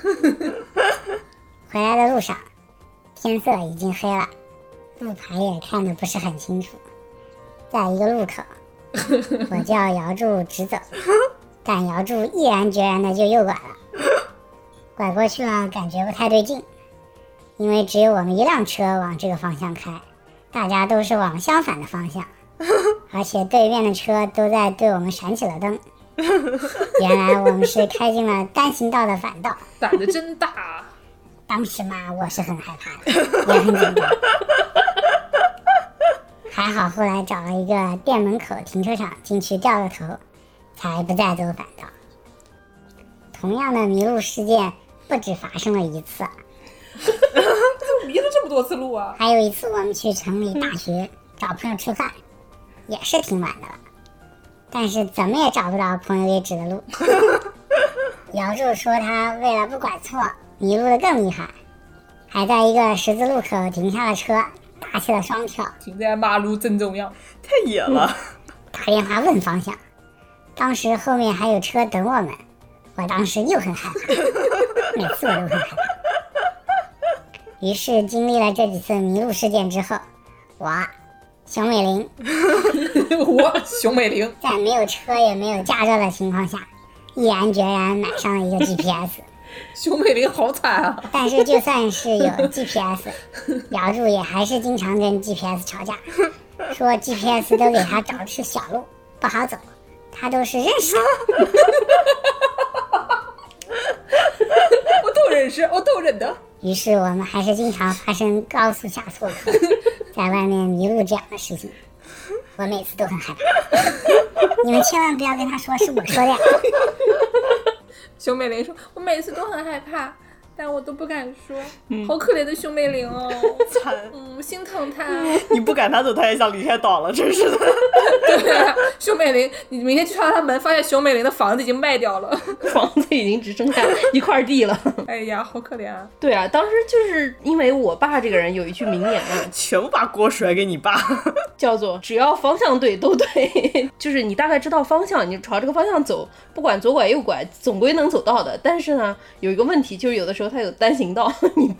回来的路上，天色已经黑了，路牌也看得不是很清楚。在一个路口，我叫姚柱直走，但姚柱毅然决然的就右拐了。拐过去了，感觉不太对劲，因为只有我们一辆车往这个方向开，大家都是往相反的方向，而且对面的车都在对我们闪起了灯。原来我们是开进了单行道的反道。胆子真大啊！当时嘛，我是很害怕的，也很紧张。还好后来找了一个店门口停车场进去掉了头，才不再走反道。同样的迷路事件不止发生了一次，迷了这么多次路啊！还有一次我们去城里大学找朋友吃饭，也是挺晚的了，但是怎么也找不着朋友给指的路。姚柱说他为了不拐错，迷路的更厉害，还在一个十字路口停下了车，打起了双跳，停在马路正中央，太野了。打电话问方向。当时后面还有车等我们，我当时又很害怕，每次我都很害怕。于是经历了这几次迷路事件之后，我熊美玲 我熊美玲，在没有车也没有驾照的情况下，毅然决然买上了一个 GPS。熊美玲好惨啊！但是就算是有 GPS，姚柱也还是经常跟 GPS 吵架，说 GPS 都给他找的是小路，不好走，他都是认识的。我都认识，我都认得。于是我们还是经常发生高速下错课，在外面迷路这样的事情，我每次都很害怕。你们千万不要跟他说是我说的呀。熊美玲说：“我每次都很害怕，但我都不敢说。好可怜的熊美玲哦，惨，嗯，心疼她。你不赶他走，他也想离开岛了，真是的。对啊，熊美玲，你明天去敲他门，发现熊美玲的房子已经卖掉了。房子已经只剩下一块地了。哎呀，好可怜啊！对啊，当时就是因为我爸这个人有一句名言啊，全部把锅甩给你爸。叫做只要方向对都对，就是你大概知道方向，你朝这个方向走，不管左拐右拐，总归能走到的。但是呢，有一个问题，就是有的时候它有单行道，你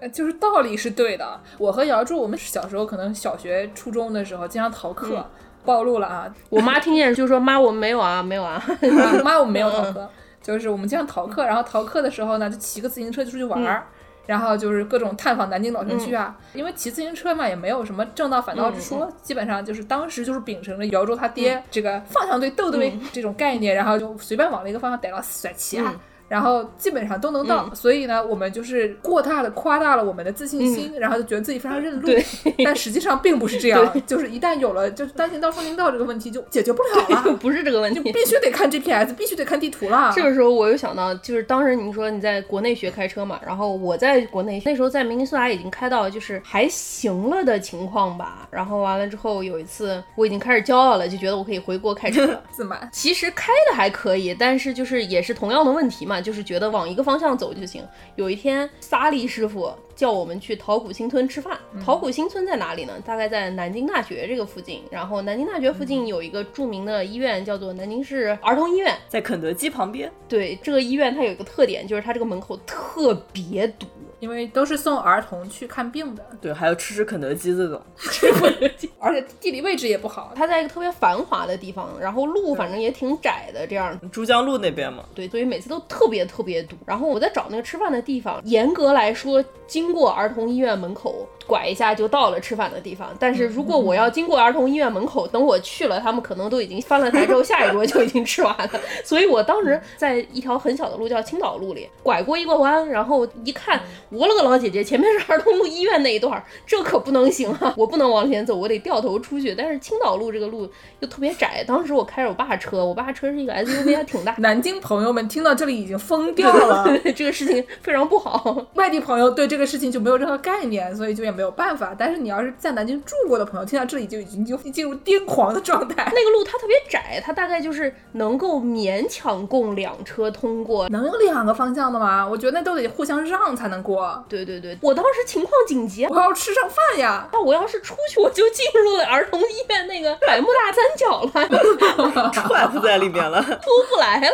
呃 就是道理是对的。我和姚柱，我们小时候可能小学、初中的时候经常逃课，暴露了啊！我妈听见就说妈我们没有啊没有啊，啊妈，我们没有逃课。就是我们经常逃课，然后逃课的时候呢，就骑个自行车就出去玩儿。然后就是各种探访南京老城区啊，因为骑自行车嘛，也没有什么正道反道之说，基本上就是当时就是秉承着姚州他爹这个方向对斗对这种概念，然后就随便往了一个方向逮到甩骑啊。然后基本上都能到，所以呢，我们就是过大的夸大了我们的自信心，然后就觉得自己非常认路。但实际上并不是这样，就是一旦有了就是单行道、双行道这个问题就解决不了了。不是这个问题，必须得看 GPS，必须得看地图了。这个时候我又想到，就是当时你说你在国内学开车嘛，然后我在国内那时候在明尼苏达已经开到就是还行了的情况吧。然后完了之后有一次我已经开始骄傲了，就觉得我可以回国开车了。自满。其实开的还可以，但是就是也是同样的问题嘛，就是觉得往一个方向走就行。有一天，萨利师傅叫我们去桃谷新村吃饭。桃谷新村在哪里呢？大概在南京大学这个附近。然后南京大学附近有一个著名的医院，叫做南京市儿童医院，在肯德基旁边。对，这个医院它有一个特点，就是它这个门口特别堵。因为都是送儿童去看病的，对，还有吃吃肯德基这种，吃肯德基，而且地理位置也不好，它在一个特别繁华的地方，然后路反正也挺窄的，这样。珠江路那边嘛，对，所以每次都特别特别堵。然后我在找那个吃饭的地方，严格来说，经过儿童医院门口。拐一下就到了吃饭的地方，但是如果我要经过儿童医院门口，等我去了，他们可能都已经翻了台之后，下一桌就已经吃完了。所以我当时在一条很小的路叫青岛路里，拐过一个弯，然后一看，我了个老姐姐，前面是儿童路医院那一段，这可不能行啊，我不能往前走，我得掉头出去。但是青岛路这个路又特别窄，当时我开着我爸车，我爸车是一个 SUV，还挺大。南京朋友们听到这里已经疯掉了，这个事情非常不好。外地朋友对这个事情就没有任何概念，所以就也没有办法。但是你要是在南京住过的朋友，听到这里就已经就进入癫狂的状态。那个路它特别窄，它大概就是能够勉强供两车通过。能有两个方向的吗？我觉得那都得互相让才能过。对对对，我当时情况紧急，我要吃上饭呀。那我要是出去，我就进入了儿童医院那个百慕大三角了，踹不在里面了，出不来了，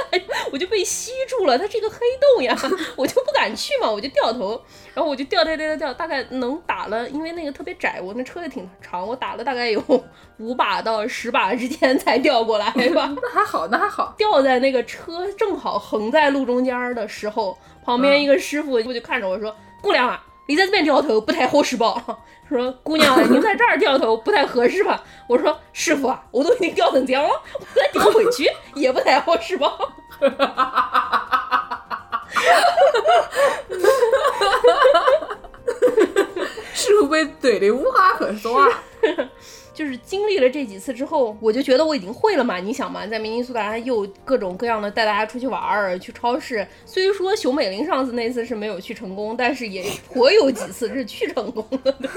我就被吸住了。它是一个黑洞呀，我就不敢去嘛，我就掉头。然后我就掉掉掉掉掉，大概能打了，因为那个特别窄，我那车也挺长，我打了大概有 五把到十把之间才掉过来吧。那还好，那还好。掉在那个车正好横在路中间的时候，旁边一个师傅就看着我说：“姑娘啊，你在这边掉头不太合适吧？” 说：“姑娘，您在这儿掉头不太合适吧？”我说：“师傅啊，我都已经掉成这样了，我再掉回去也不太合适吧？” 师傅被怼的无话可说啊！就是经历了这几次之后，我就觉得我已经会了嘛。你想嘛，在明尼苏达又各种各样的带大家出去玩儿，去超市。虽说熊美玲上次那次是没有去成功，但是也颇有几次是去成功了的，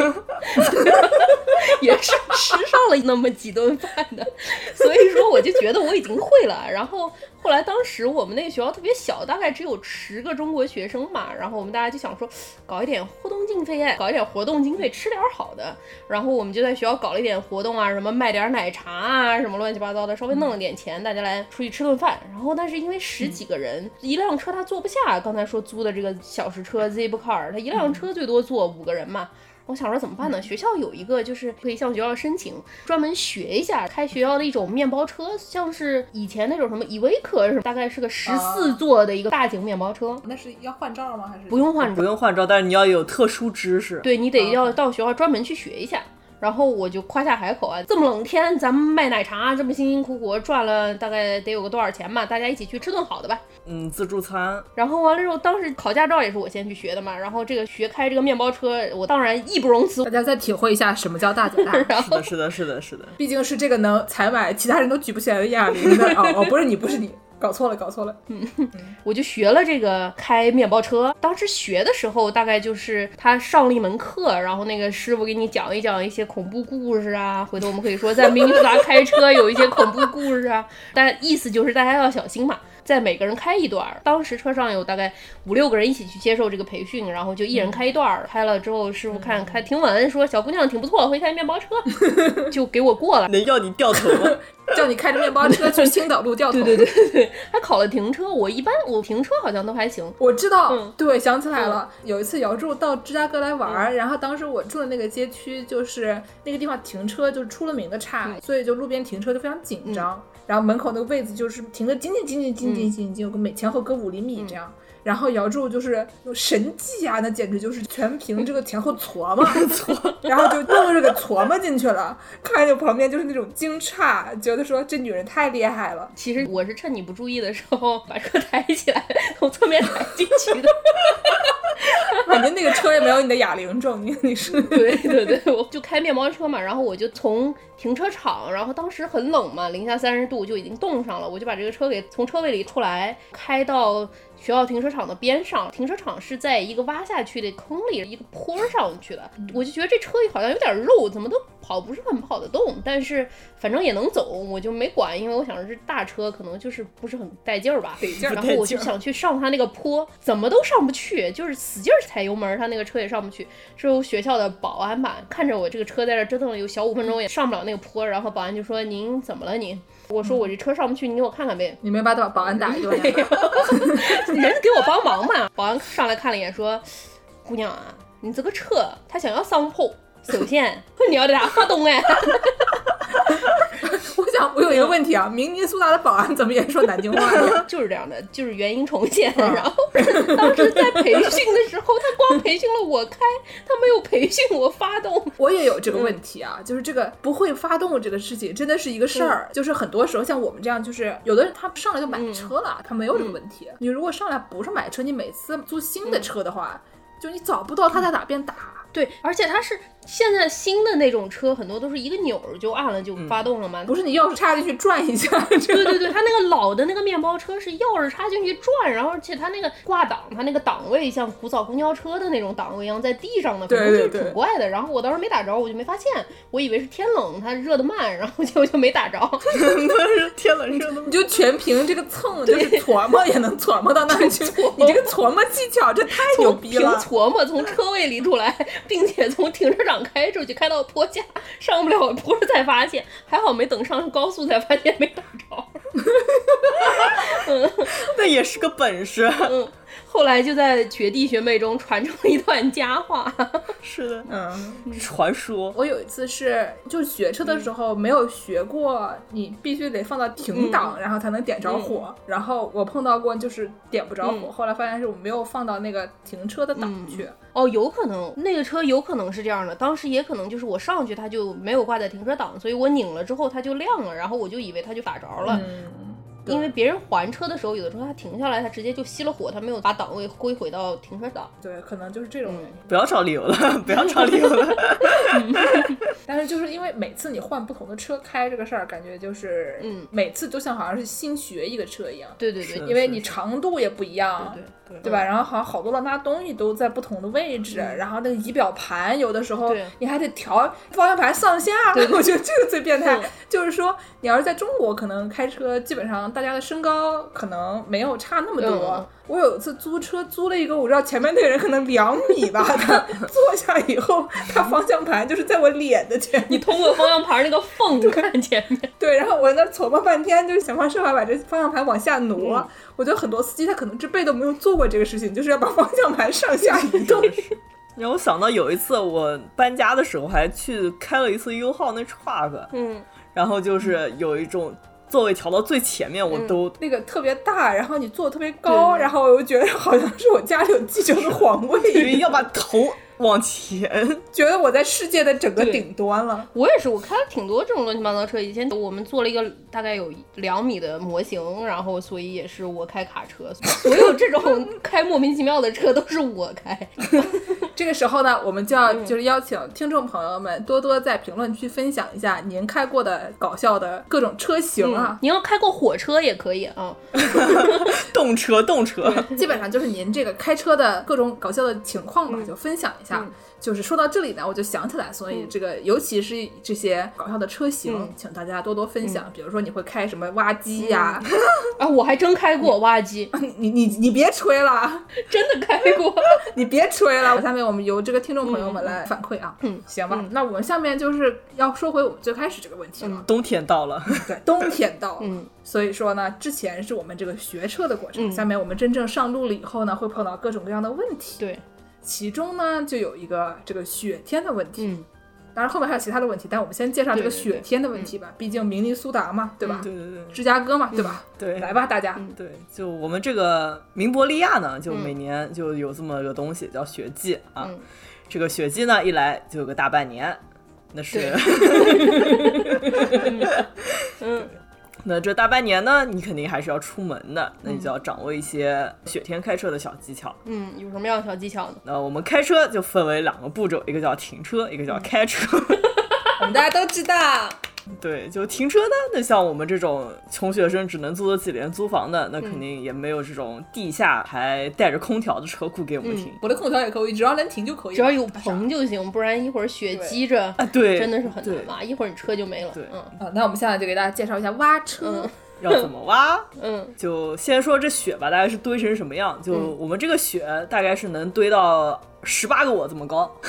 也是吃上了那么几顿饭的。所以说，我就觉得我已经会了。然后。后来，当时我们那个学校特别小，大概只有十个中国学生嘛。然后我们大家就想说，搞一点活动经费，搞一点活动经费，吃点好的。然后我们就在学校搞了一点活动啊，什么卖点奶茶啊，什么乱七八糟的，稍微弄了点钱，大家来出去吃顿饭。然后，但是因为十几个人，一辆车他坐不下。刚才说租的这个小时车 Zipcar，他一辆车最多坐五个人嘛。我想说怎么办呢？学校有一个就是可以向学校申请，专门学一下开学校的一种面包车，像是以前那种什么依维柯是大概是个十四座的一个大型面包车。那是要换照吗？还是不用换照？不用换照，但是你要有特殊知识。对你得要到学校专门去学一下。然后我就夸下海口啊，这么冷天咱们卖奶茶，这么辛辛苦苦赚了大概得有个多少钱吧？大家一起去吃顿好的吧。嗯，自助餐。然后完了之后，当时考驾照也是我先去学的嘛。然后这个学开这个面包车，我当然义不容辞。大家再体会一下什么叫大姐大。是的，是的，是的，是的。毕竟是这个能采买其他人都举不起来的哑铃的哦哦，不是你，不是你。搞错了，搞错了。嗯，我就学了这个开面包车。当时学的时候，大概就是他上了一门课，然后那个师傅给你讲一讲一些恐怖故事啊。回头我们可以说在明尼苏达开车有一些恐怖故事啊。但意思就是大家要小心嘛。在每个人开一段儿，当时车上有大概五六个人一起去接受这个培训，然后就一人开一段儿。开了之后，师傅看开挺稳，说小姑娘挺不错，会开面包车，就给我过了。能要你掉头吗？叫你开着面包车去青岛路掉头。对对对对，还考了停车。我一般我停车好像都还行。我知道，对，想起来了。有一次姚柱到芝加哥来玩儿，然后当时我住的那个街区就是那个地方停车就是出了名的差，所以就路边停车就非常紧张。然后门口那个位子就是停的紧紧紧紧紧紧紧紧，有个每前后隔五厘米这样。然后姚柱就是有神技啊，那简直就是全凭这个前后搓嘛 搓，然后就愣是给搓嘛进去了，看着旁边就是那种惊诧，觉得说这女人太厉害了。其实我是趁你不注意的时候把车抬起来，从侧面踩进去的。反正那个车也没有你的哑铃重，你你是对对对，我就开面包车嘛，然后我就从停车场，然后当时很冷嘛，零下三十度就已经冻上了，我就把这个车给从车位里出来，开到。学校停车场的边上，停车场是在一个挖下去的坑里，一个坡上去的。我就觉得这车好像有点漏，怎么都跑不是很跑得动。但是反正也能走，我就没管，因为我想着这大车可能就是不是很带劲儿吧。然后我就想去上它那个坡，怎么都上不去，就是使劲踩油门，它那个车也上不去。之后学校的保安吧，看着我这个车在这折腾了有小五分钟也上不了那个坡，然后保安就说：“您怎么了您？”我说：“我这车上不去，你给我看看呗。”你没把保保安打一顿？人给我帮忙嘛！保安上来看了一眼，说：“姑娘啊，你这个车他想要上坡，首先你要得它发动哎。”我想我有一个问题啊，明尼苏达的保安怎么也说南京话呢？就是这样的，就是原因重现。然后当时在培训的时候，他光培训了我开，他没有培训我发动。我也有这个问题啊，就是这个不会发动这个事情真的是一个事儿。就是很多时候像我们这样，就是有的人他上来就买车了，他没有这个问题。你如果上来不是买车，你每次租新的车的话，就你找不到他在哪边打。对，而且它是。现在新的那种车很多都是一个钮儿就按了就发动了嘛？不是你钥匙插进去转一下。对对对，它那个老的那个面包车是钥匙插进去转，然后而且它那个挂档，它那个档位像古早公交车的那种档位一样在地上的，反正就是挺怪的。然后我当时没打着，我就没发现，我以为是天冷它热的慢，然后结果就没打着。那是天冷热的，你就全凭这个蹭，就是琢磨也能琢磨到那去。你这个琢磨技巧这太牛逼了！琢磨从车位里出来，并且从停车场开出去，开到坡下上不了坡才发现，还好没等上高速才发现没打着。那也是个本事。嗯。后来就在学弟学妹中传成了一段佳话。是的，嗯，传说。我有一次是就学车的时候没有学过，你必须得放到停档，然后才能点着火。然后我碰到过就是点不着火，后来发现是我没有放到那个停车的档去。哦，有可能那个车有可能是这样的，当时也可能就是我上去它就没有挂在停车档，所以我拧了之后它就亮了，然后我就以为它就打着了。因为别人还车的时候，有的时候他停下来，他直接就熄了火，他没有把档位归回到停车档。对，可能就是这种原因。不要找理由了，不要找理由了。但是就是因为每次你换不同的车开这个事儿，感觉就是，嗯，每次都像好像是新学一个车一样。对对对，因为你长度也不一样。对。对对吧？然后好像好多乱拉东西都在不同的位置，然后那个仪表盘有的时候你还得调方向盘上下。我觉得这个最变态，就是说你要是在中国，可能开车基本上大家的身高可能没有差那么多。我有一次租车租了一个，我知道前面那个人可能两米吧，他坐下以后，他方向盘就是在我脸的前，你通过方向盘那个缝看前面。对，然后我在那琢磨半天，就是想方设法把这方向盘往下挪。我觉得很多司机他可能这辈子都没有做过这个事情，就是要把方向盘上下移动。让我想到有一次我搬家的时候，还去开了一次 U 号那 truck，嗯，然后就是有一种。座位调到最前面，我都那个特别大，然后你坐特别高，然后我又觉得好像是我家里有继承的皇位，因为要把头。往前，觉得我在世界的整个顶端了。我也是，我开了挺多这种乱七八糟车。以前我们做了一个大概有两米的模型，然后所以也是我开卡车。所 有这种开莫名其妙的车都是我开。这个时候呢，我们就要就是邀请听众朋友们多多在评论区分享一下您开过的搞笑的各种车型啊。您要开过火车也可以啊，动车动车，基本上就是您这个开车的各种搞笑的情况吧，就分享一下。下，就是说到这里呢，我就想起来，所以这个尤其是这些搞笑的车型，请大家多多分享。比如说你会开什么挖机呀？啊，我还真开过挖机。你你你别吹了，真的开过。你别吹了。下面我们由这个听众朋友们来反馈啊。嗯，行吧。那我们下面就是要说回我们最开始这个问题了。冬天到了，对，冬天到了。嗯，所以说呢，之前是我们这个学车的过程，下面我们真正上路了以后呢，会碰到各种各样的问题。对。其中呢，就有一个这个雪天的问题。嗯，当然后面还有其他的问题，但我们先介绍这个雪天的问题吧，毕竟明尼苏达嘛，对吧？对对对芝加哥嘛，对吧？对，来吧，大家。对，就我们这个明伯利亚呢，就嗯每年就有这么个东西叫雪季啊。嗯这个雪季呢，一来就有个大半年，那是。嗯那这大半年呢，你肯定还是要出门的，那你就要掌握一些雪天开车的小技巧。嗯，有什么样的小技巧呢？那我们开车就分为两个步骤，一个叫停车，一个叫开车。我们大家都知道，对，就停车呢，那像我们这种穷学生只能租得起廉租房的，那肯定也没有这种地下还带着空调的车库给我们停。我的空调也可以，只要能停就可以，只要有棚就行，不然一会儿雪积着，啊，对，真的是很难挖，一会儿你车就没了。对嗯啊，那我们现在就给大家介绍一下挖车。嗯要怎么挖？嗯就先说这雪吧，大概是堆成什么样？就嗯我们这个雪大概是能堆到十八个我这么高。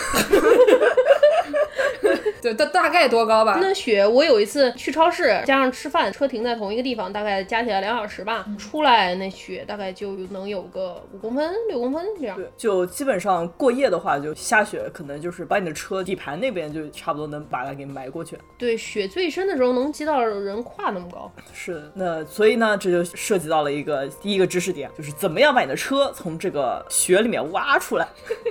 对，大大概多高吧？那雪，我有一次去超市，加上吃饭，车停在同一个地方，大概加起来两小时吧。出来那雪大概就能有个五公分、六公分这样。对，就基本上过夜的话，就下雪可能就是把你的车底盘那边就差不多能把它给埋过去。对，雪最深的时候能积到人胯那么高。是的，那所以呢，这就涉及到了一个第一个知识点，就是怎么样把你的车从这个雪里面挖出来。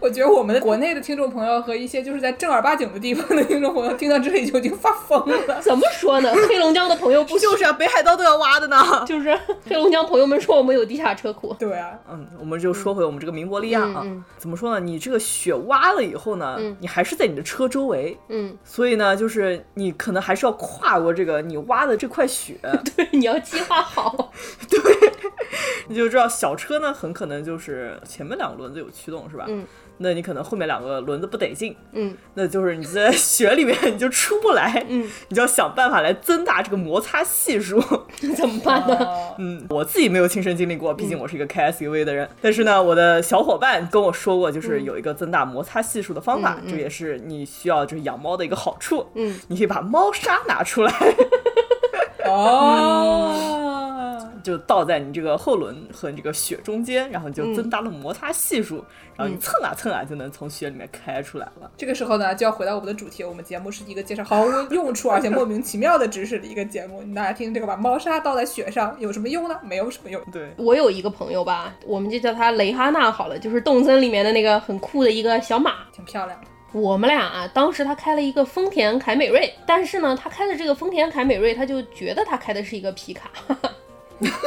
我觉得我们的国内的听众朋友和一些就是在正儿八经的地方的听众朋友，听到这里就已经发疯了。怎么说呢？黑龙江的朋友不就是啊，北海道都要挖的呢。就是黑龙江朋友们说我们有地下车库。对啊，嗯，我们就说回我们这个明伯利亚啊，嗯嗯怎么说呢？你这个雪挖了以后呢，嗯你还是在你的车周围，嗯，所以呢，就是你可能还是要跨过这个你挖的这块雪。对，你要计划好。对你就知道小车呢，很可能就是前面两个轮子有驱动，是吧？嗯。那你可能后面两个轮子不得劲，嗯。那就是你在雪里面你就出不来，嗯，你就要想办法来增大这个摩擦系数。怎么办呢？哦。嗯，我自己没有亲身经历过，毕竟我是一个开 SUV 的人。但是呢，我的小伙伴跟我说过，就是有一个增大摩擦系数的方法，这也是你需要就是养猫的一个好处。嗯，你可以把猫砂拿出来，哦，就倒在你这个后轮和你这个雪中间，然后你就增大了摩擦系数，然后你蹭啊蹭啊就能从雪里面开出来了。这个时候呢，就要回到我们的主题。我们节目是一个介绍毫无用处而且莫名其妙的知识的一个节目。你大家听这个，把猫砂倒在雪上有什么用呢？没有什么用。对，我有一个朋友吧，我们就叫他雷哈娜好了，就是动森里面的那个很酷的一个小马。挺漂亮的。我们俩啊，当时他开了一个丰田凯美瑞，但是呢，他开的这个丰田凯美瑞，他就觉得他开的是一个皮卡。哈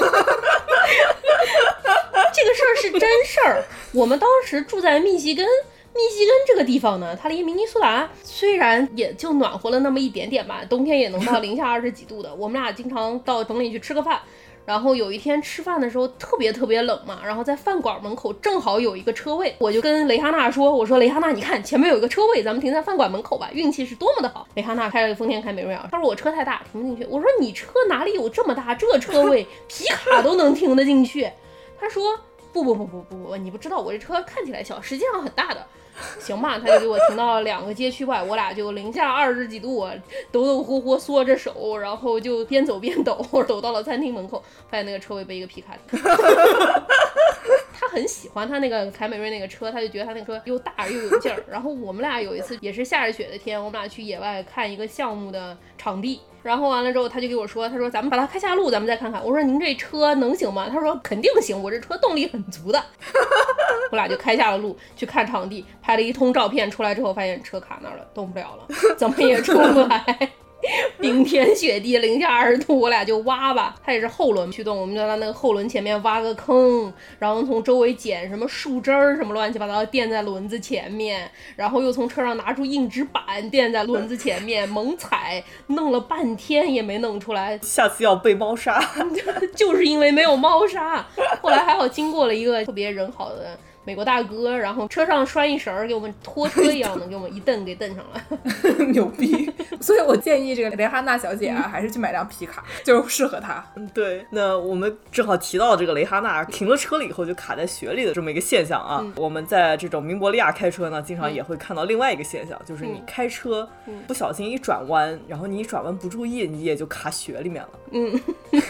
这个事儿是真事儿。我们当时住在密西根，密西根这个地方呢，它离明尼苏达虽然也就暖和了那么一点点吧，冬天也能到零下二十几度的。我们俩经常到城里去吃个饭。然后有一天吃饭的时候特别特别冷嘛，然后在饭馆门口正好有一个车位，我就跟雷哈娜说：“我说雷哈娜，你看前面有一个车位，咱们停在饭馆门口吧。”运气是多么的好！雷哈娜开了个丰田凯美瑞啊，她说我车太大停不进去。我说你车哪里有这么大？这车位 皮卡都能停得进去。她说不不不不不不，你不知道我这车看起来小，实际上很大的。行吧，他就给我停到两个街区外，我俩就零下二十几度，抖抖呼呼缩着手，然后就边走边抖，抖到了餐厅门口，发现那个车位被一个皮卡。他很喜欢他那个凯美瑞那个车，他就觉得他那个车又大又有劲儿。然后我们俩有一次也是下着雪的天，我们俩去野外看一个项目的场地，然后完了之后他就给我说，他说咱们把它开下路，咱们再看看。我说您这车能行吗？他说肯定行，我这车动力很足的。我俩就开下了路去看场地，拍了一通照片，出来之后发现车卡那儿了，动不了了，怎么也出不来。冰天雪地，零下二十度，我俩就挖吧。它也是后轮驱动，我们就在那个后轮前面挖个坑，然后从周围捡什么树枝儿什么乱七八糟垫在轮子前面，然后又从车上拿出硬纸板垫在轮子前面，猛踩，弄了半天也没弄出来，下次要被猫砂。就是因为没有猫砂。后来还好经过了一个特别人好的。美国大哥，然后车上拴一绳儿，给我们拖车一样的，给我们一蹬给蹬上来。牛逼！所以我建议这个雷哈娜小姐啊，还是去买辆皮卡，就是适合她。对，那我们正好提到这个雷哈娜停了车了以后就卡在雪里的这么一个现象啊。我们在这种明伯利亚开车呢，经常也会看到另外一个现象，就是你开车不小心一转弯，然后你一转弯不注意，你也就卡雪里面了。嗯，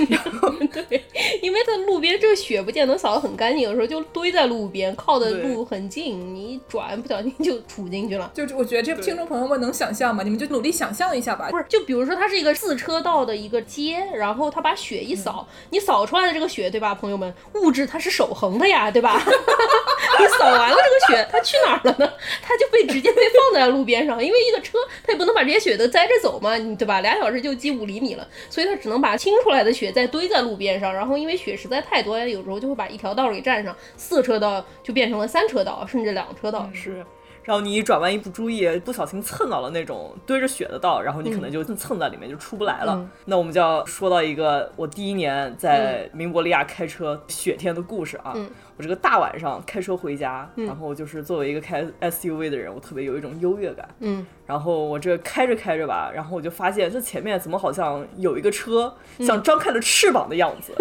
然后 对，因为在路边这个雪不见得扫得很干净，有时候就堆在路边，靠的路很近，你一转不小心就杵进去了。就我觉得这听众朋友们能想象吗？你们就努力想象一下吧。不是，就比如说它是一个四车道的一个街，然后他把雪一扫，你扫出来的这个雪，对吧，朋友们，物质它是守恒的呀，对吧？你扫完了这个雪，它去哪儿了呢？它就被直接被放在路边上，因为一个车它也不能把这些雪都栽着走嘛，你对吧？俩小时就积五厘米了，所以它只能把清出来的雪再堆在路边上，然后因为雪实在太多，有时候就会把一条道给占上，四车道就变成了三车道，甚至两车道。是。然后你一转弯一不注意，不小心蹭到了那种堆着雪的道，然后你可能就蹭在里面就出不来了。那我们就要说到一个我第一年在明伯利亚开车雪天的故事啊。我这个大晚上开车回家，然后就是作为一个开 SUV 的人，我特别有一种优越感。嗯，然后我这开着开着吧，然后我就发现这前面怎么好像有一个车像张开了翅膀的样子，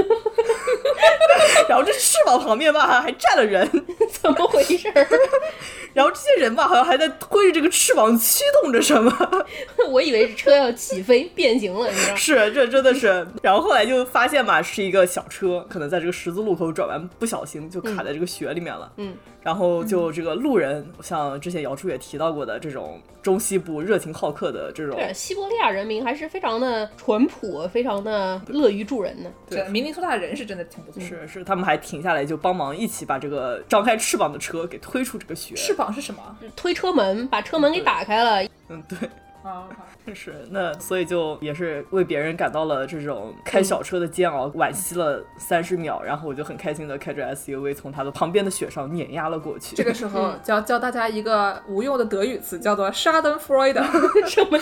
然后这翅膀旁边吧还站了人，怎么回事？然后这些人吧好像还在推着这个翅膀驱动着什么，我以为是车要起飞变形了，你知道？是，这真的是。然后后来就发现嘛，是一个小车，可能在这个十字路口转弯不小心就。卡在这个雪里面了，嗯，然后就这个路人，像之前姚初也提到过的这种中西部热情好客的这种，对，西伯利亚人民还是非常的淳朴，非常的乐于助人的。对，明尼苏达人是真的挺不错。是是，他们还停下来就帮忙一起把这个张开翅膀的车给推出这个雪。翅膀是什么？推车门，把车门给打开了。嗯，对。啊，是那，所以就也是为别人感到了这种开小车的煎熬，惋惜了三十秒，然后我就很开心的开着 SUV 从他的旁边的雪上碾压了过去。这个时候教教大家一个无用的德语词，叫做 Schadenfreude，什么？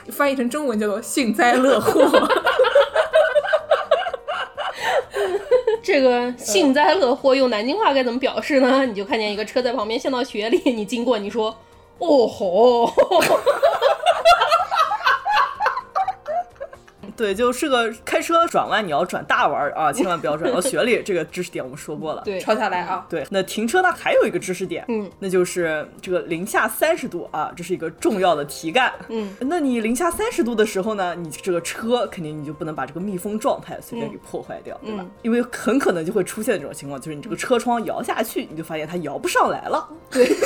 翻译成中文叫做幸灾乐祸。这个幸灾乐祸用南京话该怎么表示呢？你就看见一个车在旁边陷到雪里，你经过，你说。哦吼！对，就是个开车转弯，你要转大弯啊，千万不要转到雪里。这个知识点我们说过了，对，抄下来啊。对，那停车呢，还有一个知识点，嗯，那就是这个零下三十度啊，这是一个重要的题干。嗯，那你零下三十度的时候呢，你这个车肯定你就不能把这个密封状态随便给破坏掉，对吧？因为很可能就会出现这种情况，就是你这个车窗摇下去，你就发现它摇不上来了。对。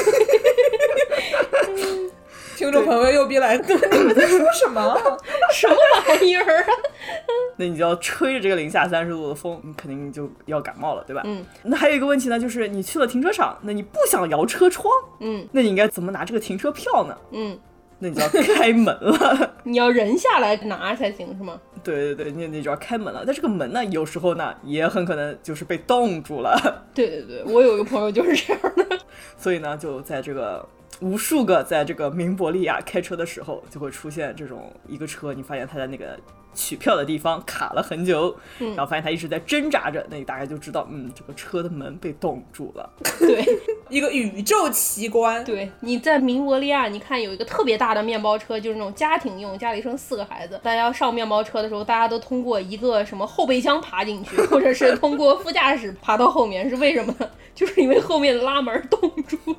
听众朋友又逼来了，你们在说什么？什么玩意儿啊？那你就要吹着这个零下三十度的风，你肯定就要感冒了，对吧？嗯。那还有一个问题呢，就是你去了停车场，那你不想摇车窗，嗯，那你应该怎么拿这个停车票呢？嗯，那你就要开门了。你要人下来拿才行，是吗？对对对，你你就要开门了。但这个门呢，有时候呢，也很可能就是被冻住了。对对对，我有一个朋友就是这样的。所以呢，就在这个。无数个在这个明伯利亚开车的时候，就会出现这种一个车，你发现他在那个取票的地方卡了很久，然后发现他一直在挣扎着，那你大概就知道，嗯，这个车的门被冻住了。对，一个宇宙奇观。对，你在明伯利亚，你看有一个特别大的面包车，就是那种家庭用，家里生四个孩子，大家要上面包车的时候，大家都通过一个什么后备箱爬进去，或者是通过副驾驶爬到后面，是为什么呢？就是因为后面的拉门冻住了。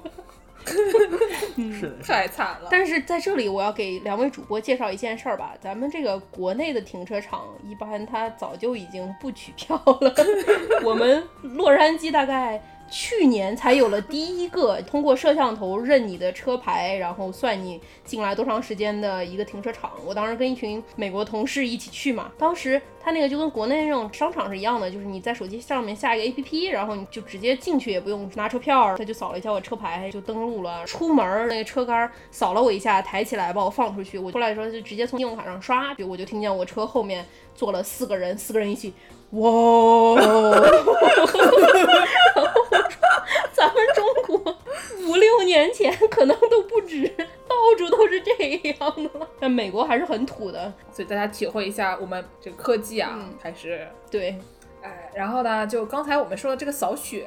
是的，太惨了。但是在这里，我要给两位主播介绍一件事儿吧。咱们这个国内的停车场，一般它早就已经不取票了。我们洛杉矶大概。去年才有了第一个通过摄像头认你的车牌，然后算你进来多长时间的一个停车场。我当时跟一群美国同事一起去嘛，当时他那个就跟国内那种商场是一样的，就是你在手机上面下一个 APP，然后你就直接进去，也不用拿车票，他就扫了一下我车牌就登录了。出门那个车杆扫了我一下，抬起来把我放出去。我出来的时候就直接从信用卡上刷，就我就听见我车后面坐了四个人，四个人一起。哇！咱们中国五六年前可能都不止，到处都是这样的。了。但美国还是很土的，所以大家体会一下我们这个科技啊，还是对。哎，然后呢，就刚才我们说的这个扫雪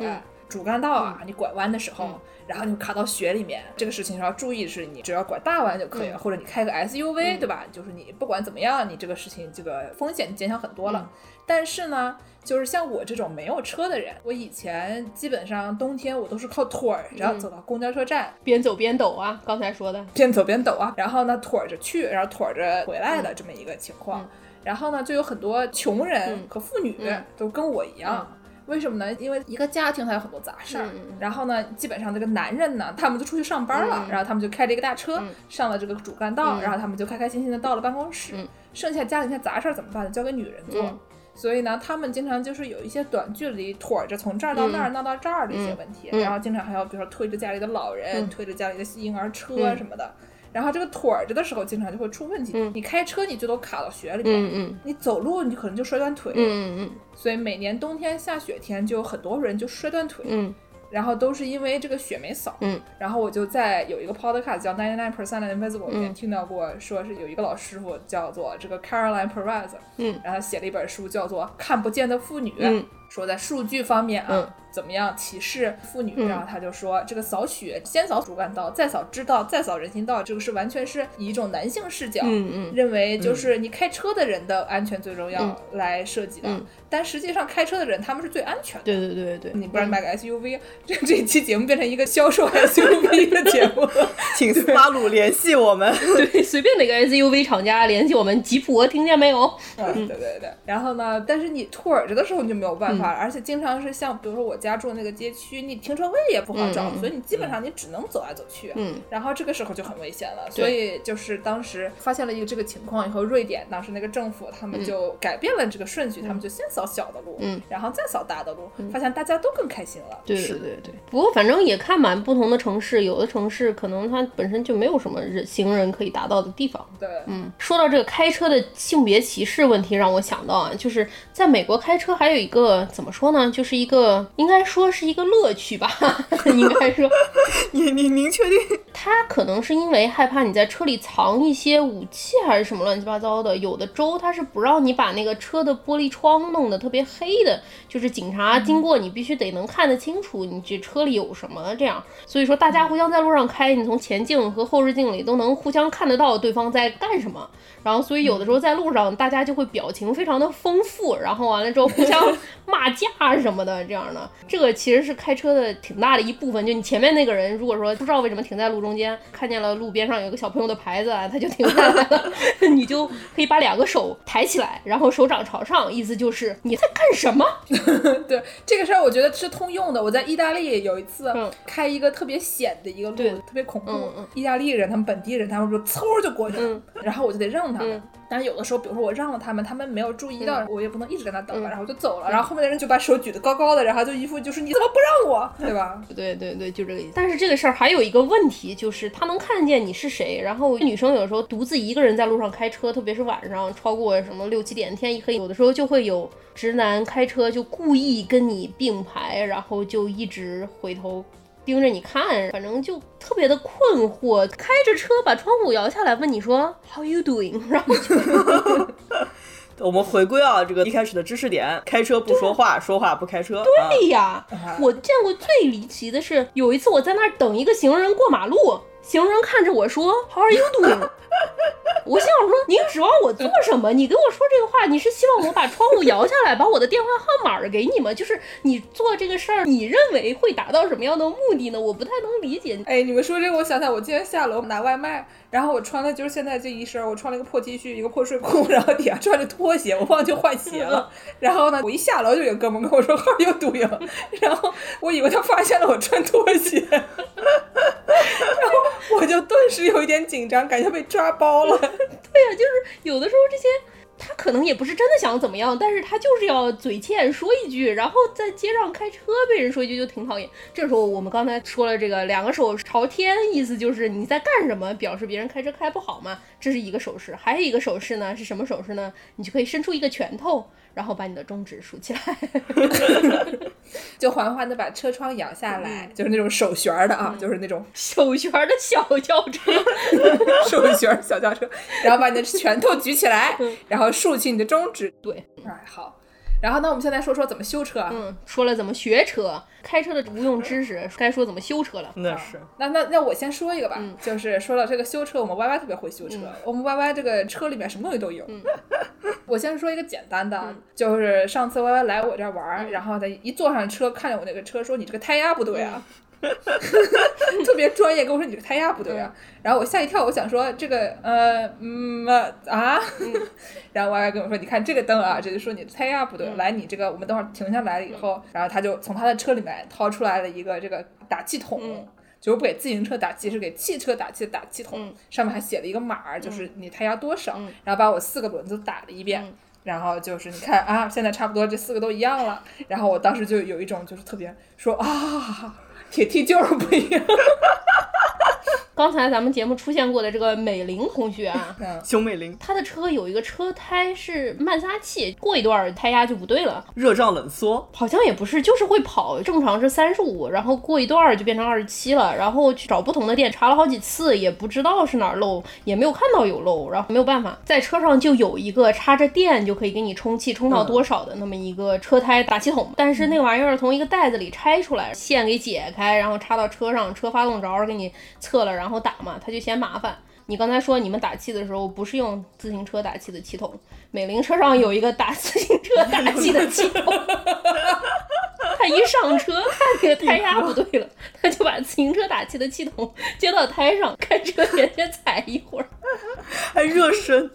主干道啊，你拐弯的时候，然后你卡到雪里面，这个事情要注意的，是你只要拐大弯就可以了，或者你开个 SUV，对吧？就是你不管怎么样，你这个事情这个风险减小很多了。但是呢，就是像我这种没有车的人，我以前基本上冬天我都是靠腿儿，然后走到公交车站，边走边抖啊，刚才说的，边走边抖啊，然后呢腿着去，然后腿着回来的这么一个情况。然后呢，就有很多穷人和妇女都跟我一样，为什么呢？因为一个家庭它有很多杂事儿，嗯然后呢，基本上这个男人呢，他们就出去上班了，嗯。然后他们就开着一个大车、嗯。上了这个主干道，嗯。然后他们就开开心心的到了办公室，嗯。剩下家里那些杂事儿怎么办呢？交给女人做。嗯。所以呢，他们经常就是有一些短距离拖着从这儿到那儿、闹到这儿的一些问题，嗯。然后经常还要比如说推着家里的老人，嗯。推着家里的婴儿车嗯。什么的。然后这个腿儿着的时候，经常就会出问题。嗯。你开车你最多卡到雪里面，嗯嗯。你走路你可能就摔断腿。嗯嗯所以每年冬天下雪天，就有很多人就摔断腿，嗯。然后都是因为这个雪没扫。嗯。然后我就在有一个 podcast 叫 Ninety Nine Percent Invisible 里面嗯听到过，说是有一个老师傅叫做这个 Caroline Perez，嗯。然后他写了一本书叫做《看不见的妇女》，嗯说在数据方面啊。嗯怎么样歧视妇女？嗯然后他就说，这个扫雪先扫主干道，再扫支道，再扫人行道，这个是完全是以一种男性视角，嗯嗯认为就是你开车的人的安全最重要嗯来设计的。嗯但实际上开车的人他们是最安全的。对对对对，你不然买个 SUV，这这一期节目变成一个销售 SUV 的节目。请斯巴鲁联系我们。对，随便哪个 SUV 厂家联系我们吉普，听见没有？嗯，对对对。然后呢，但是你拖着的时候你就没有办嗯而且经常是像比如说我家住的那个街区，你停车位也不好找，所以你基本上你只能走来走去。嗯。然后这个时候就很危险了，所以就是当时发现了一个这个情况以后，瑞典当时那个政府他们就改变了这个顺序，他们就先扫小的路，嗯。然后再扫大的路，发现大家都更开心了。对对对对，不过反正也看满不同的城市，有的城市可能它本身就没有什么人行人可以达到的地方。对，嗯，说到这个开车的性别歧视问题，让我想到啊，就是在美国开车还有一个怎么说呢，就是一个应该说是一个乐趣吧，应该说，你你您确定？他可能是因为害怕你在车里藏一些武器还是什么乱七八糟的，有的州他是不让你把那个车的玻璃窗弄得特别黑的，就是警察经过你必须得能看得清楚你这车里有什么这样。所以说大家互相在路上开，你从前镜和后视镜里都能互相看得到对方在干什么。然后，所以有的时候在路上，大家就会表情非常的丰富，然后完了之后互相骂架什么的，这样的。这个其实是开车的挺大的一部分。就你前面那个人，如果说不知道为什么停在路中间，看见了路边上有个小朋友的牌子啊，他就停下来了，你就可以把两个手抬起来，然后手掌朝上，意思就是你在干什么？对这个事儿，我觉得是通用的。我在意大利有一次嗯开一个特别险的一个路，对特别恐怖。嗯嗯意大利人他们本地人，他们说嗖就过去了，嗯然后我就得让他们。嗯但是有的时候，比如说我让了他们，他们没有注意到，嗯我也不能一直在那等吧，嗯然后就走了。然后后面的人就把手举得高高的，然后就一副就是你怎么不让我，对吧？对对对，就这个意思。但是这个事儿还有一个问题，就是他能看见你是谁。然后女生有时候独自一个人在路上开车，特别是晚上，超过什么六七点，天一黑，有的时候就会有直男开车就故意跟你并排，然后就一直回头。盯着你看，反正就特别的困惑。开着车把窗户摇下来，问你说 “How you doing”，然后就 我们回归啊，这个一开始的知识点：开车不说话，说话不开车。啊、对呀，我见过最离奇的是，有一次我在那儿等一个行人过马路，行人看着我说 “How are you doing”，我心想说你指望我做什么？你跟我说这个话，你是希望我把窗户摇下来，把我的电话号码给你吗？就是你做这个事儿，你认为会达到什么样的目的呢？我不太能理解。哎，你们说这个，我想想，我今天下楼拿外卖，然后我穿的就是现在这一身，我穿了一个破 T 恤，一个破睡裤，然后底下穿着拖鞋，我忘记换鞋了。然后呢，我一下楼就有哥们跟我说 “How you doing”，然后我以为他发现了我穿拖鞋，然后我就顿时有一点紧张，感觉被抓包了。对呀、就是有的时候这些。他可能也不是真的想怎么样，但是他就是要嘴欠说一句，然后在街上开车被人说一句就挺讨厌。这时候我们刚才说了这个两个手朝天，意思就是你在干什么，表示别人开车开不好嘛，这是一个手势。还有一个手势呢是什么手势呢？你就可以伸出一个拳头，然后把你的中指竖起来。就缓缓的把车窗摇下来，就是那种手旋儿的啊，就是那种 手旋儿的小轿车，手旋儿小轿车，然后把你的拳头举起来，然后竖起你的中指。对，哎，好。然后呢，我们现在说说怎么修车啊？嗯，说了怎么学车，开车的无用知识，该说怎么修车了。那是那那那我先说一个吧，就是说到这个修车，我们 Y Y 特别会修车，我们 Y Y 这个车里面什么东西都有。我先说一个简单的，就是上次 Y Y 来我这儿玩儿，然后他一坐上车，看见我那个车，说你这个胎压不对啊。特别专业跟我说你这个胎压不对啊，然后我吓一跳，我想说这个呃嗯啊，然后我还跟我说你看这个灯啊，这就说你胎压不对，来你这个我们等会儿停下来了以后，然后他就从他的车里面掏出来了一个这个打气筒，就是不给自行车打气，是给汽车打气的打气筒，上面还写了一个码，就是你胎压多少，然后把我四个轮子打了一遍。然后就是你看啊，现在差不多这四个都一样了。然后我当时就有一种就是特别说啊，铁 T 就是不一样。刚才咱们节目出现过的这个美玲同学啊，熊美玲，她的车有一个车胎是慢撒气，过一段胎压就不对了。热胀冷缩，好像也不是，就是会跑，正常是三十五，然后过一段就变成二十七了。然后去找不同的店查了好几次，也不知道是哪儿漏，也没有看到有漏。然后没有办法，在车上就有一个插着电就可以给你充气，充到多少的那么一个车胎打气筒。但是那玩意儿从一个袋子里拆出来，线给解开，然后插到车上，车发动着，给你测了，然后。打嘛，他就嫌麻烦。你刚才说你们打气的时候不是用自行车打气的气筒，美玲车上有一个打自行车打气的气筒。他一上车看那个胎压不对了，他就把自行车打气的气筒接到胎上，开车连先踩一会儿，还热身，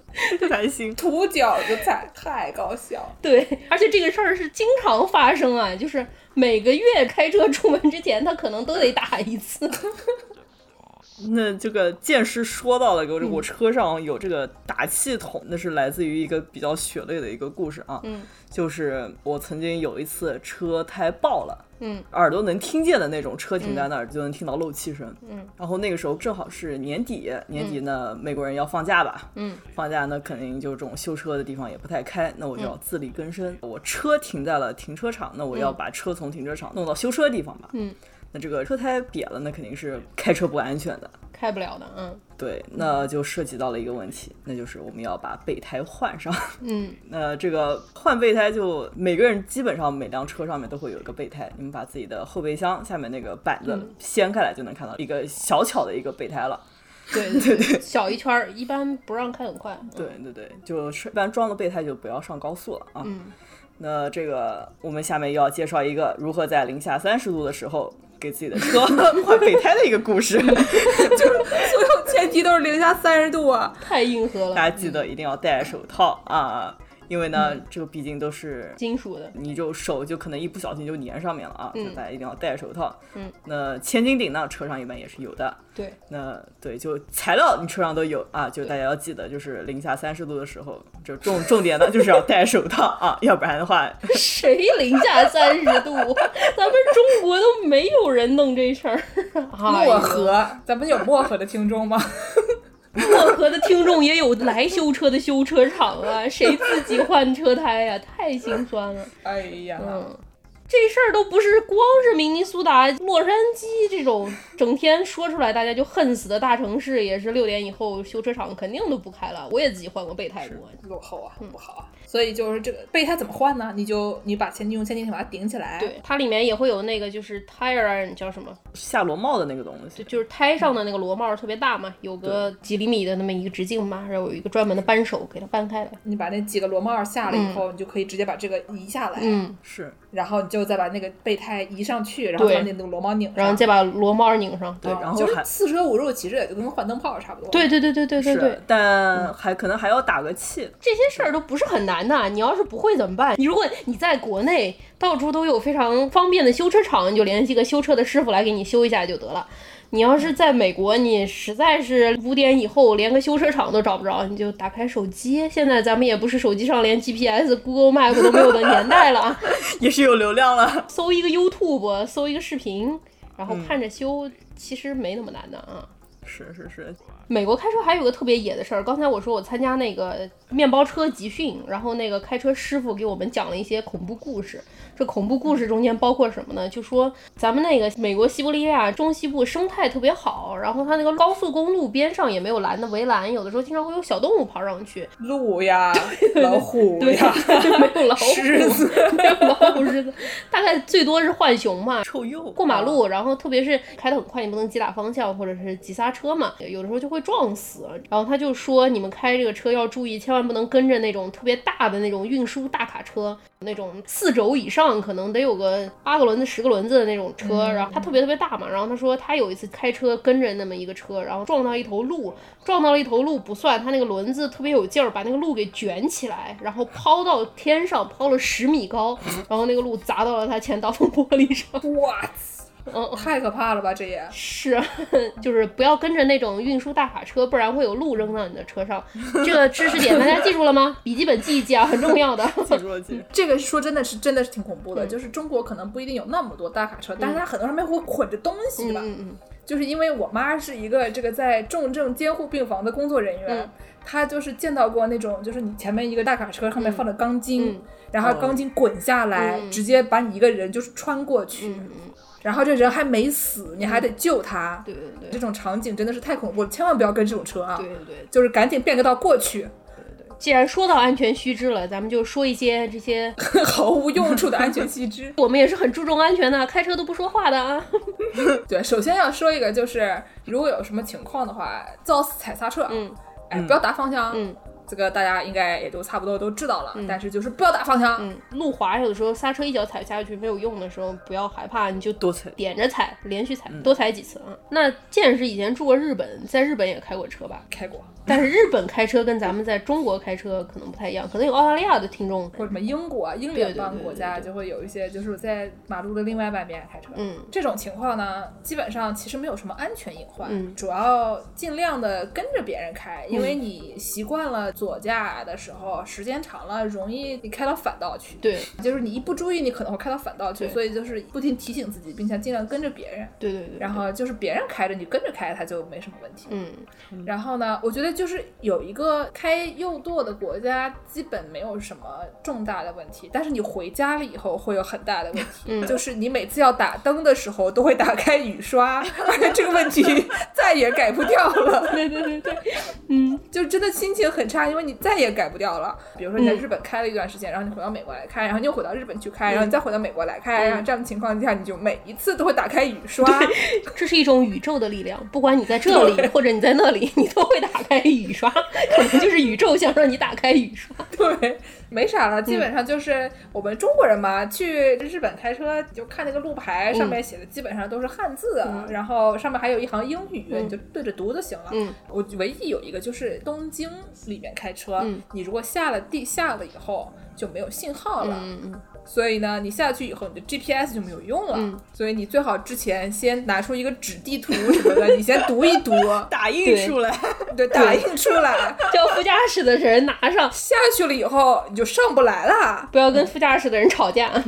还行，涂脚就踩，太搞笑。对，而且这个事儿是经常发生啊，就是每个月开车出门之前，他可能都得打一次。那这个剑师说到了，我我车上有这个打气筒，那是来自于一个比较血泪的一个故事啊。嗯，就是我曾经有一次车胎爆了，嗯，耳朵能听见的那种，车停在那儿就能听到漏气声。嗯，然后那个时候正好是年底，年底呢美国人要放假吧，嗯，放假那肯定就这种修车的地方也不太开，那我就要自力更生。我车停在了停车场，那我要把车从停车场弄到修车的地方吧。嗯。那这个车胎瘪了，那肯定是开车不安全的，开不了的。嗯，对，那就涉及到了一个问题，那就是我们要把备胎换上。嗯，那这个换备胎就每个人基本上每辆车上面都会有一个备胎，你们把自己的后备箱下面那个板子掀开来，就能看到一个小巧的一个备胎了。对对对，小一圈儿，一般不让开很快。对对对，就是一般装了备胎就不要上高速了啊。嗯，那这个我们下面要介绍一个如何在零下三十度的时候。给自己的车 换备胎的一个故事，就是所有前提都是零下三十度啊，太硬核了。大家记得一定要戴手套啊。因为呢，这个毕竟都是金属的，你就手就可能一不小心就粘上面了啊！嗯，大家一定要戴手套。嗯，那千斤顶呢，车上一般也是有的。对，那对，就材料你车上都有啊，就大家要记得，就是零下三十度的时候，就重重点呢就是要戴手套啊，要不然的话，谁零下三十度？咱们中国都没有人弄这事儿。漠河，咱们有漠河的听众吗？漠河的听众也有来修车的修车厂啊，谁自己换车胎呀？太心酸了。哎呀，嗯，这事儿都不是光是明尼苏达、洛杉矶这种整天说出来大家就恨死的大城市，也是六点以后修车厂肯定都不开了。我也自己换过备胎过，落后啊，不好啊。所以就是这个备胎怎么换呢？你就你把前用千斤顶把它顶起来，对，它里面也会有那个就是 tire 叫什么？下螺帽的那个东西，就是胎上的那个螺帽特别大嘛，有个几厘米的那么一个直径嘛，然后有一个专门的扳手给它扳开来。你把那几个螺帽下了以后，你就可以直接把这个移下来，嗯，是，然后你就再把那个备胎移上去，然后把那个螺帽拧上，然后再把螺帽拧上，对，然后就是四舍五入其实也就跟换灯泡差不多。对对对对对对对，但还可能还要打个气，这些事儿都不是很难的，你要是不。会怎么办？你如果你在国内到处都有非常方便的修车厂，你就联系个修车的师傅来给你修一下就得了。你要是在美国，你实在是五点以后连个修车厂都找不着，你就打开手机。现在咱们也不是手机上连 GPS、Google Map 都没有的年代了啊，也是有流量了。搜一个 YouTube，搜一个视频，然后看着修，其实没那么难的啊。是是是，美国开车还有个特别野的事儿，刚才我说我参加那个面包车集训，然后那个开车师傅给我们讲了一些恐怖故事。这恐怖故事中间包括什么呢？就说咱们那个美国西伯利亚中西部生态特别好，然后它那个高速公路边上也没有拦的围栏，有的时候经常会有小动物跑上去。鹿呀，老虎对呀，没有老虎，狮子没有老虎狮子，大概最多是浣熊嘛。臭鼬过马路，然后特别是开得很快，你不能急打方向或者是急刹车嘛，有的时候就会撞死。然后他就说，你们开这个车要注意，千万不能跟着那种特别大的那种运输大卡车，那种四轴以上可能得有个八个轮子、十个轮子的那种车。然后它特别特别大嘛。然后他说他有一次开车跟着那么一个车，然后撞到一头鹿，撞到了一头鹿不算，他那个轮子特别有劲儿，把那个鹿给卷起来，然后抛到天上，抛了十米高，然后那个鹿砸到了他前挡风玻璃上。哇，嗯，太可怕了吧，这也。是，就是不要跟着那种运输大卡车，不然会有路扔到你的车上。这个知识点大家记住了吗？笔记本记一记啊，很重要的。记住了记住。这个说真的是真的是挺恐怖的，嗯就是中国可能不一定有那么多大卡车，但是它很多上面会捆着东西吧。嗯嗯就是因为我妈是一个这个在重症监护病房的工作人员，嗯她就是见到过那种，就是你前面一个大卡车上面放着钢筋，嗯然后钢筋滚下来，嗯直接把你一个人就是穿过去，嗯嗯，然后这人还没死，你还得救他。对对对这种场景真的是太恐怖了，千万不要跟这种车啊！对对对。就是赶紧变个道过去，既然说到安全须知了，咱们就说一些这些，毫无用处的安全须知。我们也是很注重安全的，开车都不说话的啊。对，首先要说一个，就是如果有什么情况的话，造死踩刹车，嗯哎，不要打方向，嗯这个大家应该也都差不多都知道了，但是就是不要打方向，嗯，路滑有的时候刹车一脚踩下去没有用的时候，不要害怕，你就多踩点着踩，连续踩，多踩几次啊。那剑是以前住过日本，在日本也开过车吧？开过，但是日本开车跟咱们在中国开车可能不太一样，可能有澳大利亚的听众，或者什么英国、英对联邦国家就会有一些，就是在马路的另外半边开车，嗯这种情况呢，基本上其实没有什么安全隐患，嗯主要尽量的跟着别人开，因为你习惯了左驾的时候，时间长了容易你开到反道去，对就是你一不注意，你可能会开到反道去，所以就是不停提醒自己，并且尽量跟着别人。对对对，然后就是别人开着你跟着开，它就没什么问题。嗯然后呢，我觉得就是有一个开右舵的国家，基本没有什么重大的问题，但是你回家了以后会有很大的问题，嗯就是你每次要打灯的时候都会打开雨刷，而且这个问题 再也改不掉了。对对对对，嗯就真的心情很差，因为你再也改不掉了。比如说你在日本开了一段时间，然后你回到美国来开，然后你又回到日本去开，然后你再回到美国来开，然后这样的情况下，你就每一次都会打开雨刷。这是一种宇宙的力量，不管你在这里或者你在那里，你都会打开雨刷，可能就是宇宙想让你打开雨刷。对，没啥了，基本上就是我们中国人嘛，去日本开车就看那个路牌，上面写的基本上都是汉字，然后上面还有一行英语，你就对着读就行了。嗯。我唯一有一个就是东京里面开车，嗯。你如果下了地下了以后就没有信号了。所以呢，你下去以后，你的 GPS 就没有用了。嗯所以你最好之前先拿出一个纸地图什么的，你先读一读，打印出来，对，打印出来。叫副驾驶的人拿上，下去了以后，你就上不来了。不要跟副驾驶的人吵架。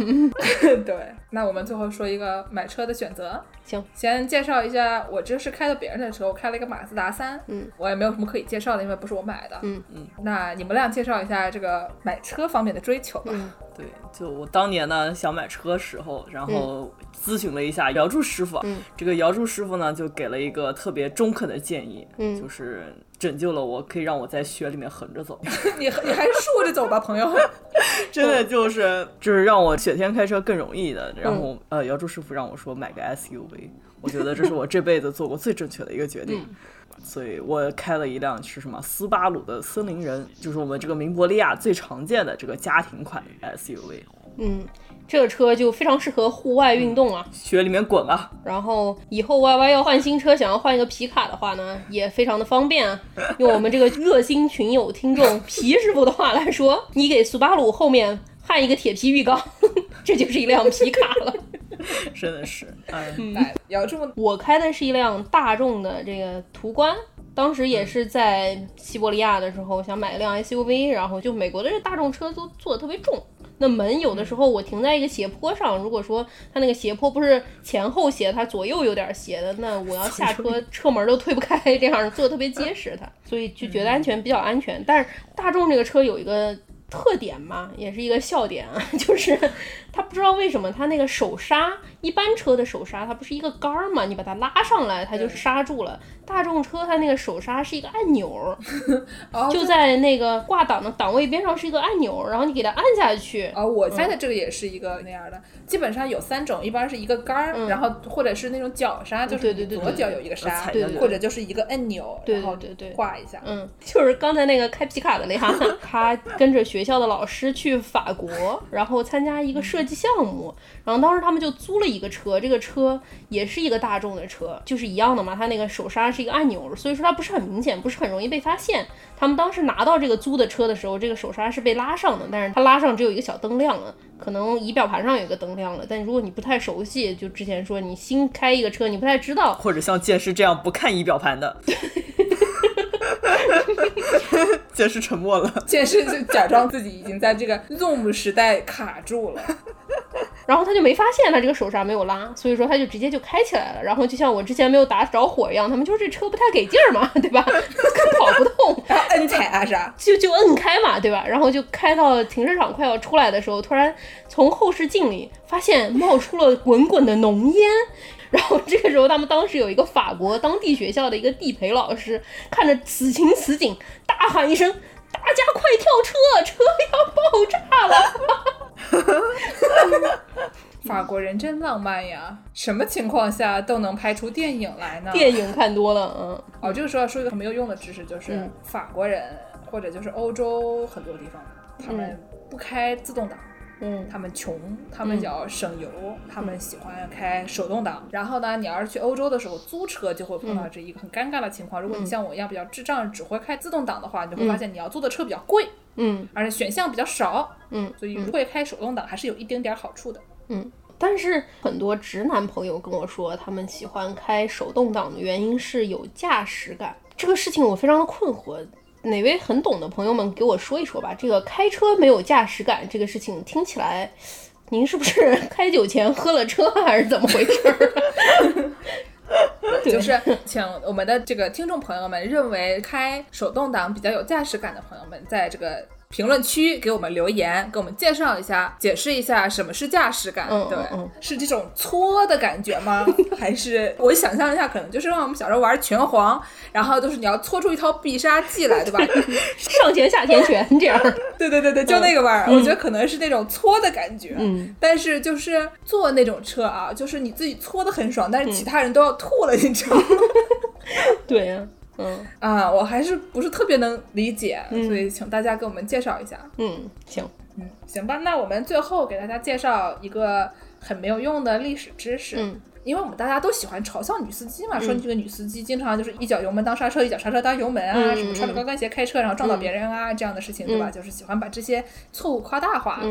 对，那我们最后说一个买车的选择。行，先介绍一下，我这是开的别人的车，我开了一个马自达三。嗯，我也没有什么可以介绍的，因为不是我买的。嗯嗯。那你们俩介绍一下这个买车方面的追求吧。嗯对，就我当年呢想买车时候，然后咨询了一下姚柱师傅，嗯这个姚柱师傅呢就给了一个特别中肯的建议，嗯就是拯救了我，可以让我在雪里面横着走，你 你还是竖着走吧，朋友。真的就是就是让我雪天开车更容易的。然后、呃，姚柱师傅让我说买个 SUV，我觉得这是我这辈子做过最正确的一个决定。所以我开了一辆是什么斯巴鲁的森林人，就是我们这个明博利亚最常见的这个家庭款 SUV，嗯，这个车就非常适合户外运动啊。雪里面滚啊！然后以后 Y Y 要换新车，想要换一个皮卡的话呢，也非常的方便啊。用我们这个热心群友听众皮师傅的话来说，你给苏巴鲁后面焊一个铁皮浴缸，这就是一辆皮卡了。真的是，哎，来，姚这么我开的是一辆大众的这个途观，当时也是在西伯利亚的时候想买一辆 SUV，然后就美国的这大众车都做的特别重，那门有的时候我停在一个斜坡上，如果说它那个斜坡不是前后斜，它左右有点斜的，那我要下车车门都推不开，这样做的特别结实它，所以就觉得安全比较安全。但是大众这个车有一个。特点嘛，也是一个笑点啊，就是他不知道为什么他那个手刹，一般车的手刹它不是一个杆儿嘛，你把它拉上来，它就刹住了。大众车它那个手刹是一个按钮，就在那个挂档的档位边上是一个按钮，然后你给它按下去。啊，我猜的这个也是一个那样的，基本上有三种，一般是一个杆儿，然后或者是那种脚刹，就是左脚有一个刹，对或者就是一个按钮，然后挂一下。嗯，就是刚才那个开皮卡的那哈，他跟着学校的老师去法国，然后参加一个设计项目，然后当时他们就租了一个车，这个车也是一个大众的车，就是一样的嘛，它那个手刹。是一个按钮，所以说它不是很明显，不是很容易被发现。他们当时拿到这个租的车的时候，这个手刹是被拉上的，但是它拉上只有一个小灯亮了，可能仪表盘上有一个灯亮了。但如果你不太熟悉，就之前说你新开一个车，你不太知道，或者像剑师这样不看仪表盘的，剑师沉默了，解释就假装自己已经在这个 Zoom 时代卡住了。然后他就没发现他这个手刹没有拉，所以说他就直接就开起来了。然后就像我之前没有打着火一样，他们就是这车不太给劲儿嘛，对吧？跑不动，摁踩啊啥，就就摁开嘛，对吧？然后就开到停车场快要出来的时候，突然从后视镜里发现冒出了滚滚的浓烟。然后这个时候他们当时有一个法国当地学校的一个地陪老师，看着此情此景，大喊一声：“大家快跳车，车要爆炸了！”法国人真浪漫呀！什么情况下都能拍出电影来呢？电影看多了，嗯。哦，这个时候要说一个很没有用的知识，就是法国人或者就是欧洲很多地方，他们不开自动挡，嗯，他们穷，他们要省油，他们喜欢开手动挡。然后呢，你要是去欧洲的时候租车，就会碰到这一个很尴尬的情况。如果你像我一样比较智障，只会开自动挡的话，你就会发现你要租的车比较贵。嗯，而且选项比较少，嗯，所以会开手动挡还是有一丁点好处的，嗯。但是很多直男朋友跟我说，他们喜欢开手动挡的原因是有驾驶感。这个事情我非常的困惑，哪位很懂的朋友们给我说一说吧。这个开车没有驾驶感这个事情听起来，您是不是开酒前喝了车还是怎么回事？就是请我们的这个听众朋友们认为开手动挡比较有驾驶感的朋友们，在这个评论区给我们留言，给我们介绍一下，解释一下什么是驾驶感。对，是这种搓的感觉吗？还是我想象一下，可能就是让我们小时候玩拳皇，然后就是你要搓出一套必杀技来，对吧？上前下前拳这样。对对对对，就那个玩意儿，我觉得可能是那种搓的感觉。嗯。但是就是坐那种车啊，就是你自己搓的很爽，但是其他人都要吐了，你知道吗？对呀。嗯啊，我还是不是特别能理解，所以请大家给我们介绍一下。嗯，行，嗯，行吧。那我们最后给大家介绍一个很没有用的历史知识。嗯，因为我们大家都喜欢嘲笑女司机嘛，说你这个女司机经常就是一脚油门当刹车，一脚刹车当油门啊，什么穿着高跟鞋开车然后撞到别人啊这样的事情，对吧？就是喜欢把这些错误夸大化。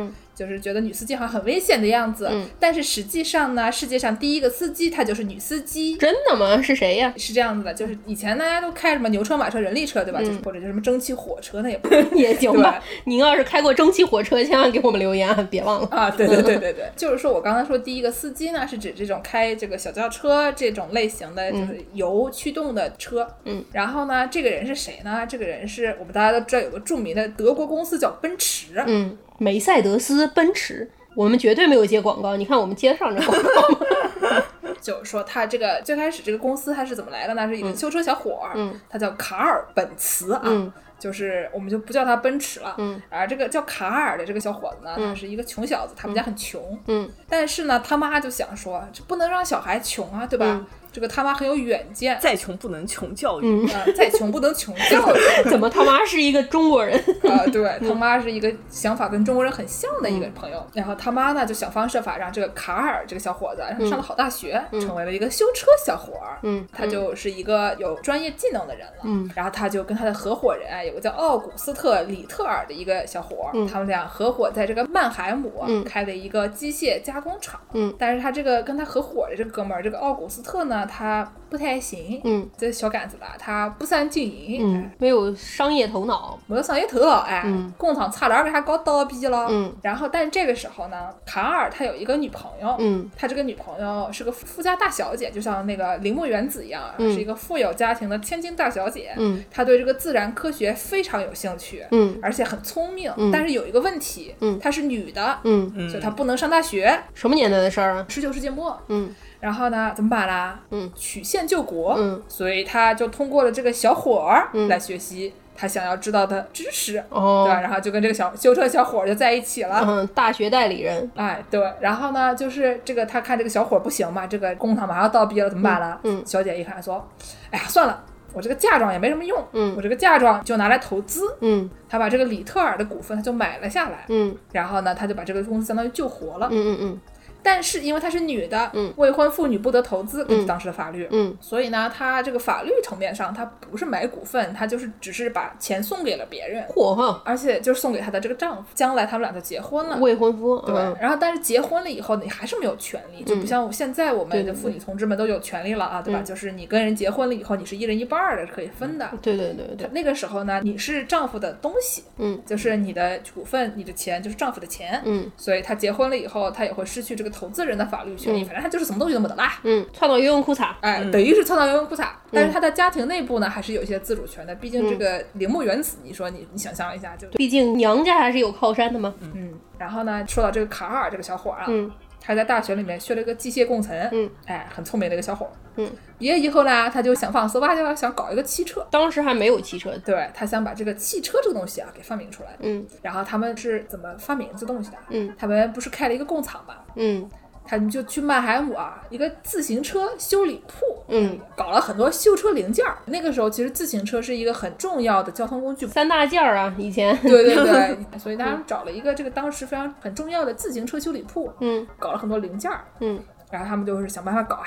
嗯。就是觉得女司机好像很危险的样子，但是实际上呢，世界上第一个司机她就是女司机，真的吗？是谁呀？是这样子的，就是以前大家都开什么牛车、马车、人力车，对吧？就是或者就什么蒸汽火车，那也不 也行吧。您要是开过蒸汽火车，千万给我们留言啊，别忘了啊！对对对对对，就是说我刚才说第一个司机呢，是指这种开这个小轿车这种类型的，就是油驱动的车。嗯，然后呢，这个人是谁呢？这个人是我们大家都知道有个著名的德国公司叫奔驰。嗯，梅赛德斯奔驰。我们绝对没有接广告，你看我们接上这广告吗？就是说，他这个最开始这个公司他是怎么来的呢？是一个修车小伙儿，他叫卡尔本茨啊，就是我们就不叫他奔驰了。嗯，而这个叫卡尔的这个小伙子呢，他是一个穷小子，他们家很穷。嗯，但是呢，他妈就想说，这不能让小孩穷啊，对吧？这个他妈很有远见，再穷不能穷教育，再穷不能穷教育。怎么他妈是一个中国人啊？对他妈是一个想法跟中国人很像的一个朋友。然后他妈呢就想方设法让这个卡尔这个小伙子让他上了好大学，成为了一个修车小伙儿。嗯，他就是一个有专业技能的人了。嗯，然后他就跟他的合伙人有个叫奥古斯特里特尔的一个小伙儿，他们俩合伙在这个曼海姆开了一个机械加工厂。嗯，但是他这个跟他合伙的这个哥们儿，这个奥古斯特呢。呢，他不太行，嗯，这小杆子吧，他不善经营，嗯，没有商业头脑，没有商业头脑，哎，嗯。工厂差点给他搞倒闭了，嗯，然后但这个时候呢，卡尔他有一个女朋友，嗯。他这个女朋友是个富家大小姐，就像那个铃木原子一样，嗯。是一个富有家庭的千金大小姐，嗯。她对这个自然科学非常有兴趣，嗯。而且很聪明，嗯。但是有一个问题，嗯。她是女的，嗯，所以她不能上大学，什么年代的事儿啊？十九世纪末，嗯然后呢，怎么办啦？嗯，曲线救国。嗯，所以他就通过了这个小伙儿来学习他想要知道的知识，哦对吧？哦，然后就跟这个小修车小伙儿就在一起了。嗯，大学代理人，哎，对，然后呢，就是这个他看这个小伙儿不行嘛，这个工厂马上要倒闭了，怎么办呢？嗯嗯小姐一看说，哎呀，算了。我这个嫁妆也没什么用，嗯我这个嫁妆就拿来投资。嗯他把这个里特尔的股份他就买了下来，嗯然后呢，他就把这个公司相当于救活了。嗯嗯嗯但是因为她是女的，嗯。未婚妇女不得投资，根据当时的法律，嗯。所以呢，她这个法律层面上，她不是买股份，她就是只是把钱送给了别人，嚯哈，而且就是送给她的这个丈夫，将来他们俩就结婚了。未婚夫，对，嗯然后但是结婚了以后，你还是没有权利，就不像现在我们的妇女同志们都有权利了啊，对吧？就是你跟人结婚了以后，你是一人一半儿的，是可以分的。对对对对，那个时候呢，你是丈夫的东西，嗯。就是你的股份、你的钱就是丈夫的钱，嗯。所以她结婚了以后，她也会失去这个投资人的法律权益，反正他就是什么东西都没得啦。嗯，创造游泳裤衩，哎，等于是创造游泳裤衩，但是他的家庭内部呢，还是有一些自主权的。毕竟这个铃木原子，你说你你想象一下，就毕竟娘家还是有靠山的嘛，嗯。然后呢，说到这个卡尔这个小伙儿啊，嗯他在大学里面学了一个机械工程，嗯，哎，很聪明的一个小伙儿。嗯，毕业以后呢，他就想放肆，哇就要想搞一个汽车，当时还没有汽车，对他想把这个汽车这个东西啊给发明出来。嗯然后他们是怎么发明这东西的？嗯他们不是开了一个工厂嘛？嗯他们就去曼海姆啊，一个自行车修理铺，嗯，搞了很多修车零件儿。那个时候其实自行车是一个很重要的交通工具。三大件儿啊，以前，对对对，所以他们找了一个这个当时非常很重要的自行车修理铺，嗯。搞了很多零件儿，嗯。然后他们就是想办法搞啊，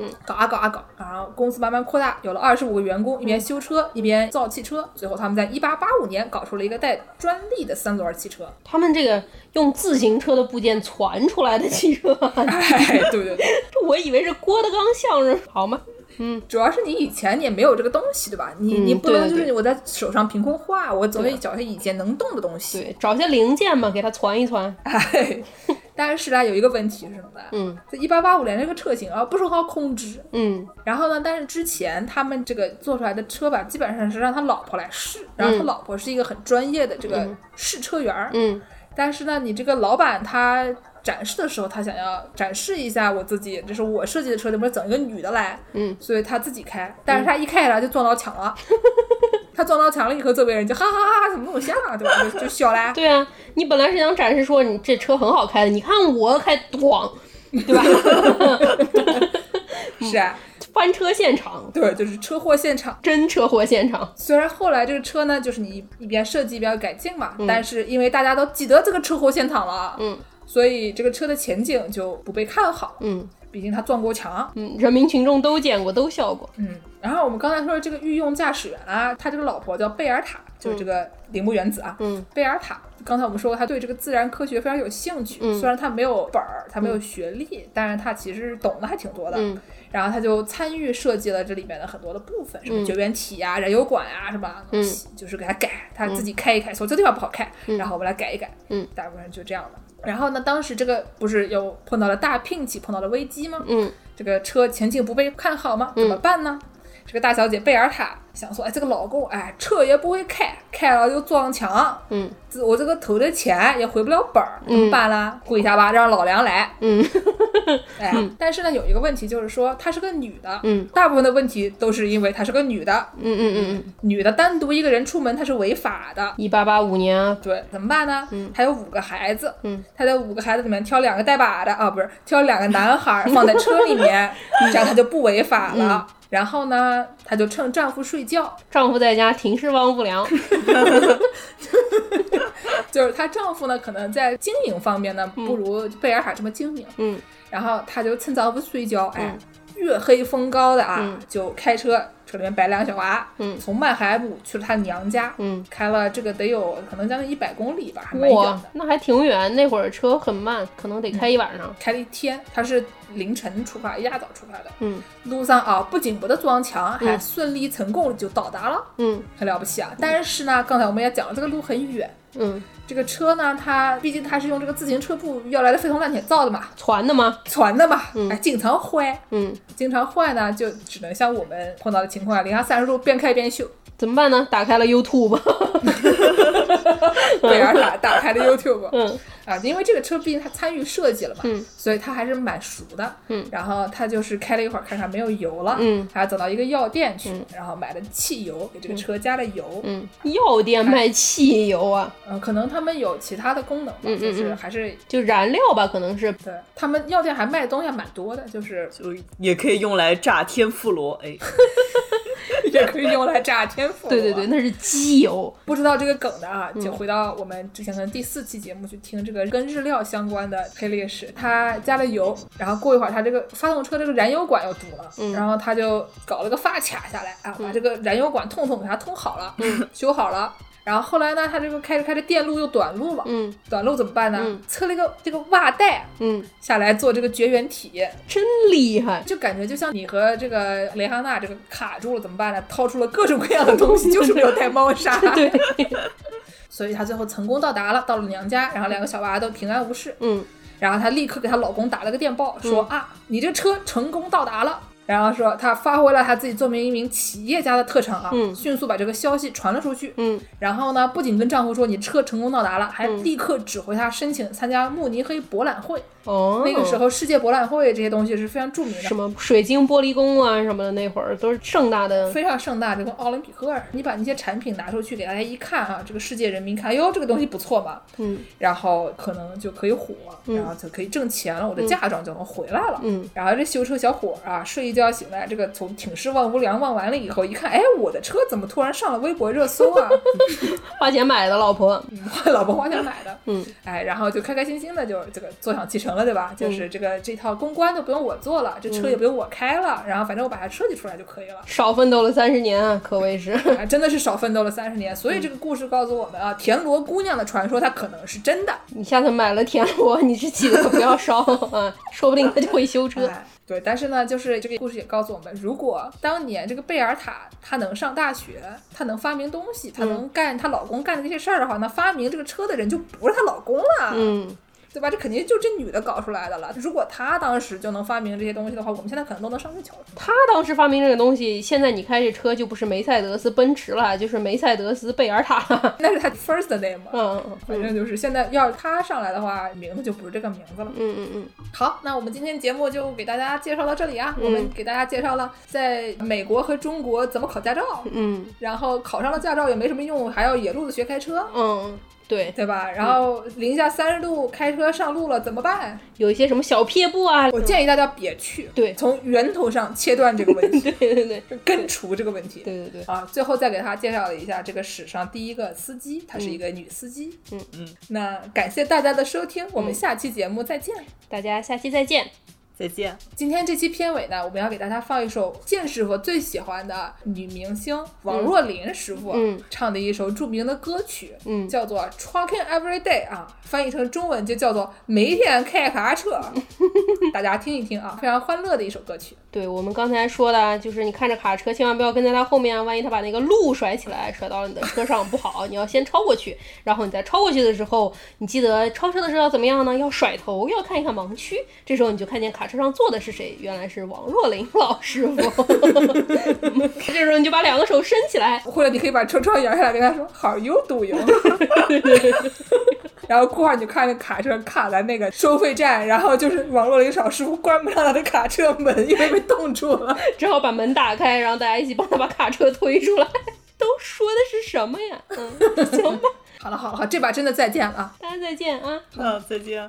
嗯，搞啊搞啊搞，然后公司慢慢扩大，有了二十五个员工，一边修车一边造汽车，最后他们在一八八五年搞出了一个带专利的三轮汽车。他们这个用自行车的部件传出来的汽车，哎，对对对，这 我以为是郭德纲相声，好吗？嗯主要是你以前你也没有这个东西，对吧？你、嗯你不能就是我在手上凭空画，我总得找些以前能动的东西。对，找些零件嘛，给它传一传。哎，但是呢，有一个问题是什么呢？嗯这一八八五年这个车型啊，不是很好控制。嗯然后呢，但是之前他们这个做出来的车吧，基本上是让他老婆来试，然后他嗯老婆是一个很专业的这个试车员儿。嗯但是呢，你这个老板他展示的时候，他想要展示一下我自己，这是我设计的车，能不能整一个女的来？嗯，所以他自己开，但是他一开来就撞到墙了。他撞到墙了以后，周围人就哈哈哈哈，怎么那么像啊，对吧？就就笑啦。对啊，你本来是想展示说你这车很好开的，你看我开咣，对吧？是啊，翻车现场，对，就是车祸现场。真车祸现场。虽然后来这个车呢，就是你一边设计一边改进嘛，但是因为大家都记得这个车祸现场了，嗯，所以这个车的前景就不被看好。嗯毕竟它撞过墙，嗯，人民群众都见过，都笑过。嗯。然后我们刚才说的这个御用驾驶员啊，他这个老婆叫贝尔塔，就是这个铃木原子啊，嗯贝尔塔。刚才我们说过，他对这个自然科学非常有兴趣，嗯虽然他没有本儿，他没有学历，但是他其实懂得还挺多的。嗯然后他就参与设计了这里面的很多的部分，什么嗯绝缘体呀、燃油管啊、什么东西，就是给他改，他自己开一开，说这地方不好开，然后我们来改一改，嗯，大部分人就这样的。然后呢，当时这个不是又碰到了大聘期，碰到了危机吗？嗯这个车前景不被看好吗？怎么办呢？这个大小姐贝尔塔。想说，哎，这个老公，哎，车也不会开，开了就撞墙，嗯这我这个投的钱也回不了本儿，怎么办啦？跪下吧，让老梁来。嗯 哎，但是呢，有一个问题就是说，她是个女的，嗯，大部分的问题都是因为她是个女的，嗯嗯嗯嗯，女的单独一个人出门她是违法的。一八八五年啊，对，怎么办呢？嗯，还有五个孩子，嗯，她在五个孩子里面挑两个带把的啊，不是挑两个男孩儿放在车里面，这样她就不违法了。然后呢，她就趁丈夫睡觉，丈夫在家停尸忘不良。就是她丈夫呢，可能在经营方面呢，不如贝尔海这么精明。嗯然后她就趁早不睡觉，哎，月黑风高的啊，嗯就开车，车里面摆两个小娃，嗯从曼海姆去了他娘家，嗯，开了这个得有可能将近一百公里吧，还蛮远哇的，，那还挺远。那会儿车很慢，可能得开一晚上。开了一天。他是凌晨出发，一大早出发的，嗯路上啊不仅不得撞墙，还嗯顺利成功就到达了，嗯很了不起啊。但是呢，刚才我们也讲了，这个路很远。嗯，这个车呢，它毕竟它是用这个自行车布要来的废铜烂铁造的嘛，传的吗？传的嘛，哎，经常坏，嗯，经常坏呢，就只能像我们碰到的情况，零下三十度边开边秀，怎么办呢？打开了 YouTube。贝尔塔打开的 YouTube，嗯。啊，因为这个车毕竟他参与设计了嘛，嗯。所以他还是蛮熟的，嗯。然后他就是开了一会儿，看看没有油了，嗯，还要走到一个药店去，然后买了汽油，给这个车加了油，嗯，药店卖汽油啊，嗯、可能他们有其他的功能吧，嗯嗯就是嗯。还是就燃料吧，可能是。对他们药店还卖的东西还蛮多的，就是就也可以用来炸天妇罗，哎，也可以用来炸天妇罗，对对对，那是机油。不知道这个梗的啊，嗯就回到我们之前可能第四期节目去听这个跟日料相关的黑历史。他加了油，然后过一会儿他这个发动车这个燃油管又堵了，嗯然后他就搞了个发卡下来啊，把这个燃油管通通给它通好了，修好了。然后后来呢，他这个开着开着电路又短路了，嗯短路怎么办呢？嗯测了一个这个袜带嗯，下来做这个绝缘体，真厉害。就感觉就像你和这个雷哈娜这个卡住了怎么办呢？掏出了各种各样的东西，就是没有带猫砂。对，所以她最后成功到达了，到了娘家，然后两个小娃都平安无事。嗯然后她立刻给她老公打了个电报，说、啊，你这车成功到达了。然后说她发挥了她自己作为一名企业家的特长啊，嗯迅速把这个消息传了出去。嗯然后呢，不仅跟丈夫说你车成功到达了，还立刻指挥他申请参加慕尼黑博览会。哦，那个时候世界博览会这些东西是非常著名的什。么水晶玻璃宫啊什么的，那会儿都是盛大的。非常盛大，就跟奥林匹克，你把那些产品拿出去给大家一看啊，这个世界人民看，哟，这个东西不错嘛，嗯然后可能就可以火，嗯然后就可以挣钱了，我的嫁妆就能回来了。嗯然后这修车小伙儿啊，睡一觉醒来，这个从挺尸望无良望完了以后，一看，哎，我的车怎么突然上了微博热搜啊？花钱买的老婆。我 老婆花钱买的，嗯哎，然后就开开心心的就这个坐享其成了，对吧？就是这个这套公关都不用我做了，这车也不用我开了，然后反正我把它设计出来就可以了。少奋斗了三十年啊，可谓是。啊，真的是少奋斗了三十年，所以这个故事告诉我们啊，田螺姑娘的传说它可能是真的。你下次买了田螺，你这记得不要烧啊，说不定他就会修车。哎，对，但是呢，就是这个故事也告诉我们，如果当年这个贝尔塔她能上大学，她能发明东西，她能干她老公干的这些事儿的话，那发明这个车的人就不是她老公了。嗯，对吧？这肯定就这女的搞出来的了。如果她当时就能发明这些东西的话，我们现在可能都能上月球了。她当时发明这个东西，现在你开这车就不是梅赛德斯奔驰了，就是梅赛德斯贝尔塔了。那是她 first name 嘛。嗯嗯反正就是现在要是她上来的话，名字就不是这个名字了。嗯嗯嗯，好，那我们今天节目就给大家介绍到这里啊。嗯我们给大家介绍了在美国和中国怎么考驾照，嗯然后考上了驾照也没什么用，还要野路子学开车，嗯，对，对吧？然后零下三十度开车上路了怎么办？有一些什么小撇步啊，我建议大家别去，对从源头上切断这个问题，对对对根除这个问题。对对对，啊，最后再给他介绍了一下这个史上第一个司机，她是一个女司机。嗯嗯。那感谢大家的收听，我们下期节目再见。大家下期再见。再见。今天这期片尾呢，我们要给大家放一首剑师傅最喜欢的女明星王若琳师傅、嗯唱的一首著名的歌曲，嗯叫做《Trucking Every Day》啊，翻译成中文就叫做每天开卡车。大家听一听啊，非常欢乐的一首歌曲。对我们刚才说的，就是你看着卡车，千万不要跟在他后面，万一他把那个路甩起来，甩到了你的车上不好。你要先超过去，然后你在超过去的时候，你记得超车的时候要怎么样呢？要甩头，要看一看盲区。这时候你就看见卡车上坐的是谁，原来是王若琳老师傅。这时候你就把两个手伸起来，或者你可以把车窗摇下来，跟他说 “How you doing？” 然后过会儿你就看那卡车卡在那个收费站，然后就是王若琳老师傅关不上他的卡车门，因为被冻住了。只好把门打开，然后大家一起帮他把卡车推出来。都说的是什么呀？嗯，行吧，好了好了好，这把真的再见了啊！大家再见啊。嗯，再见。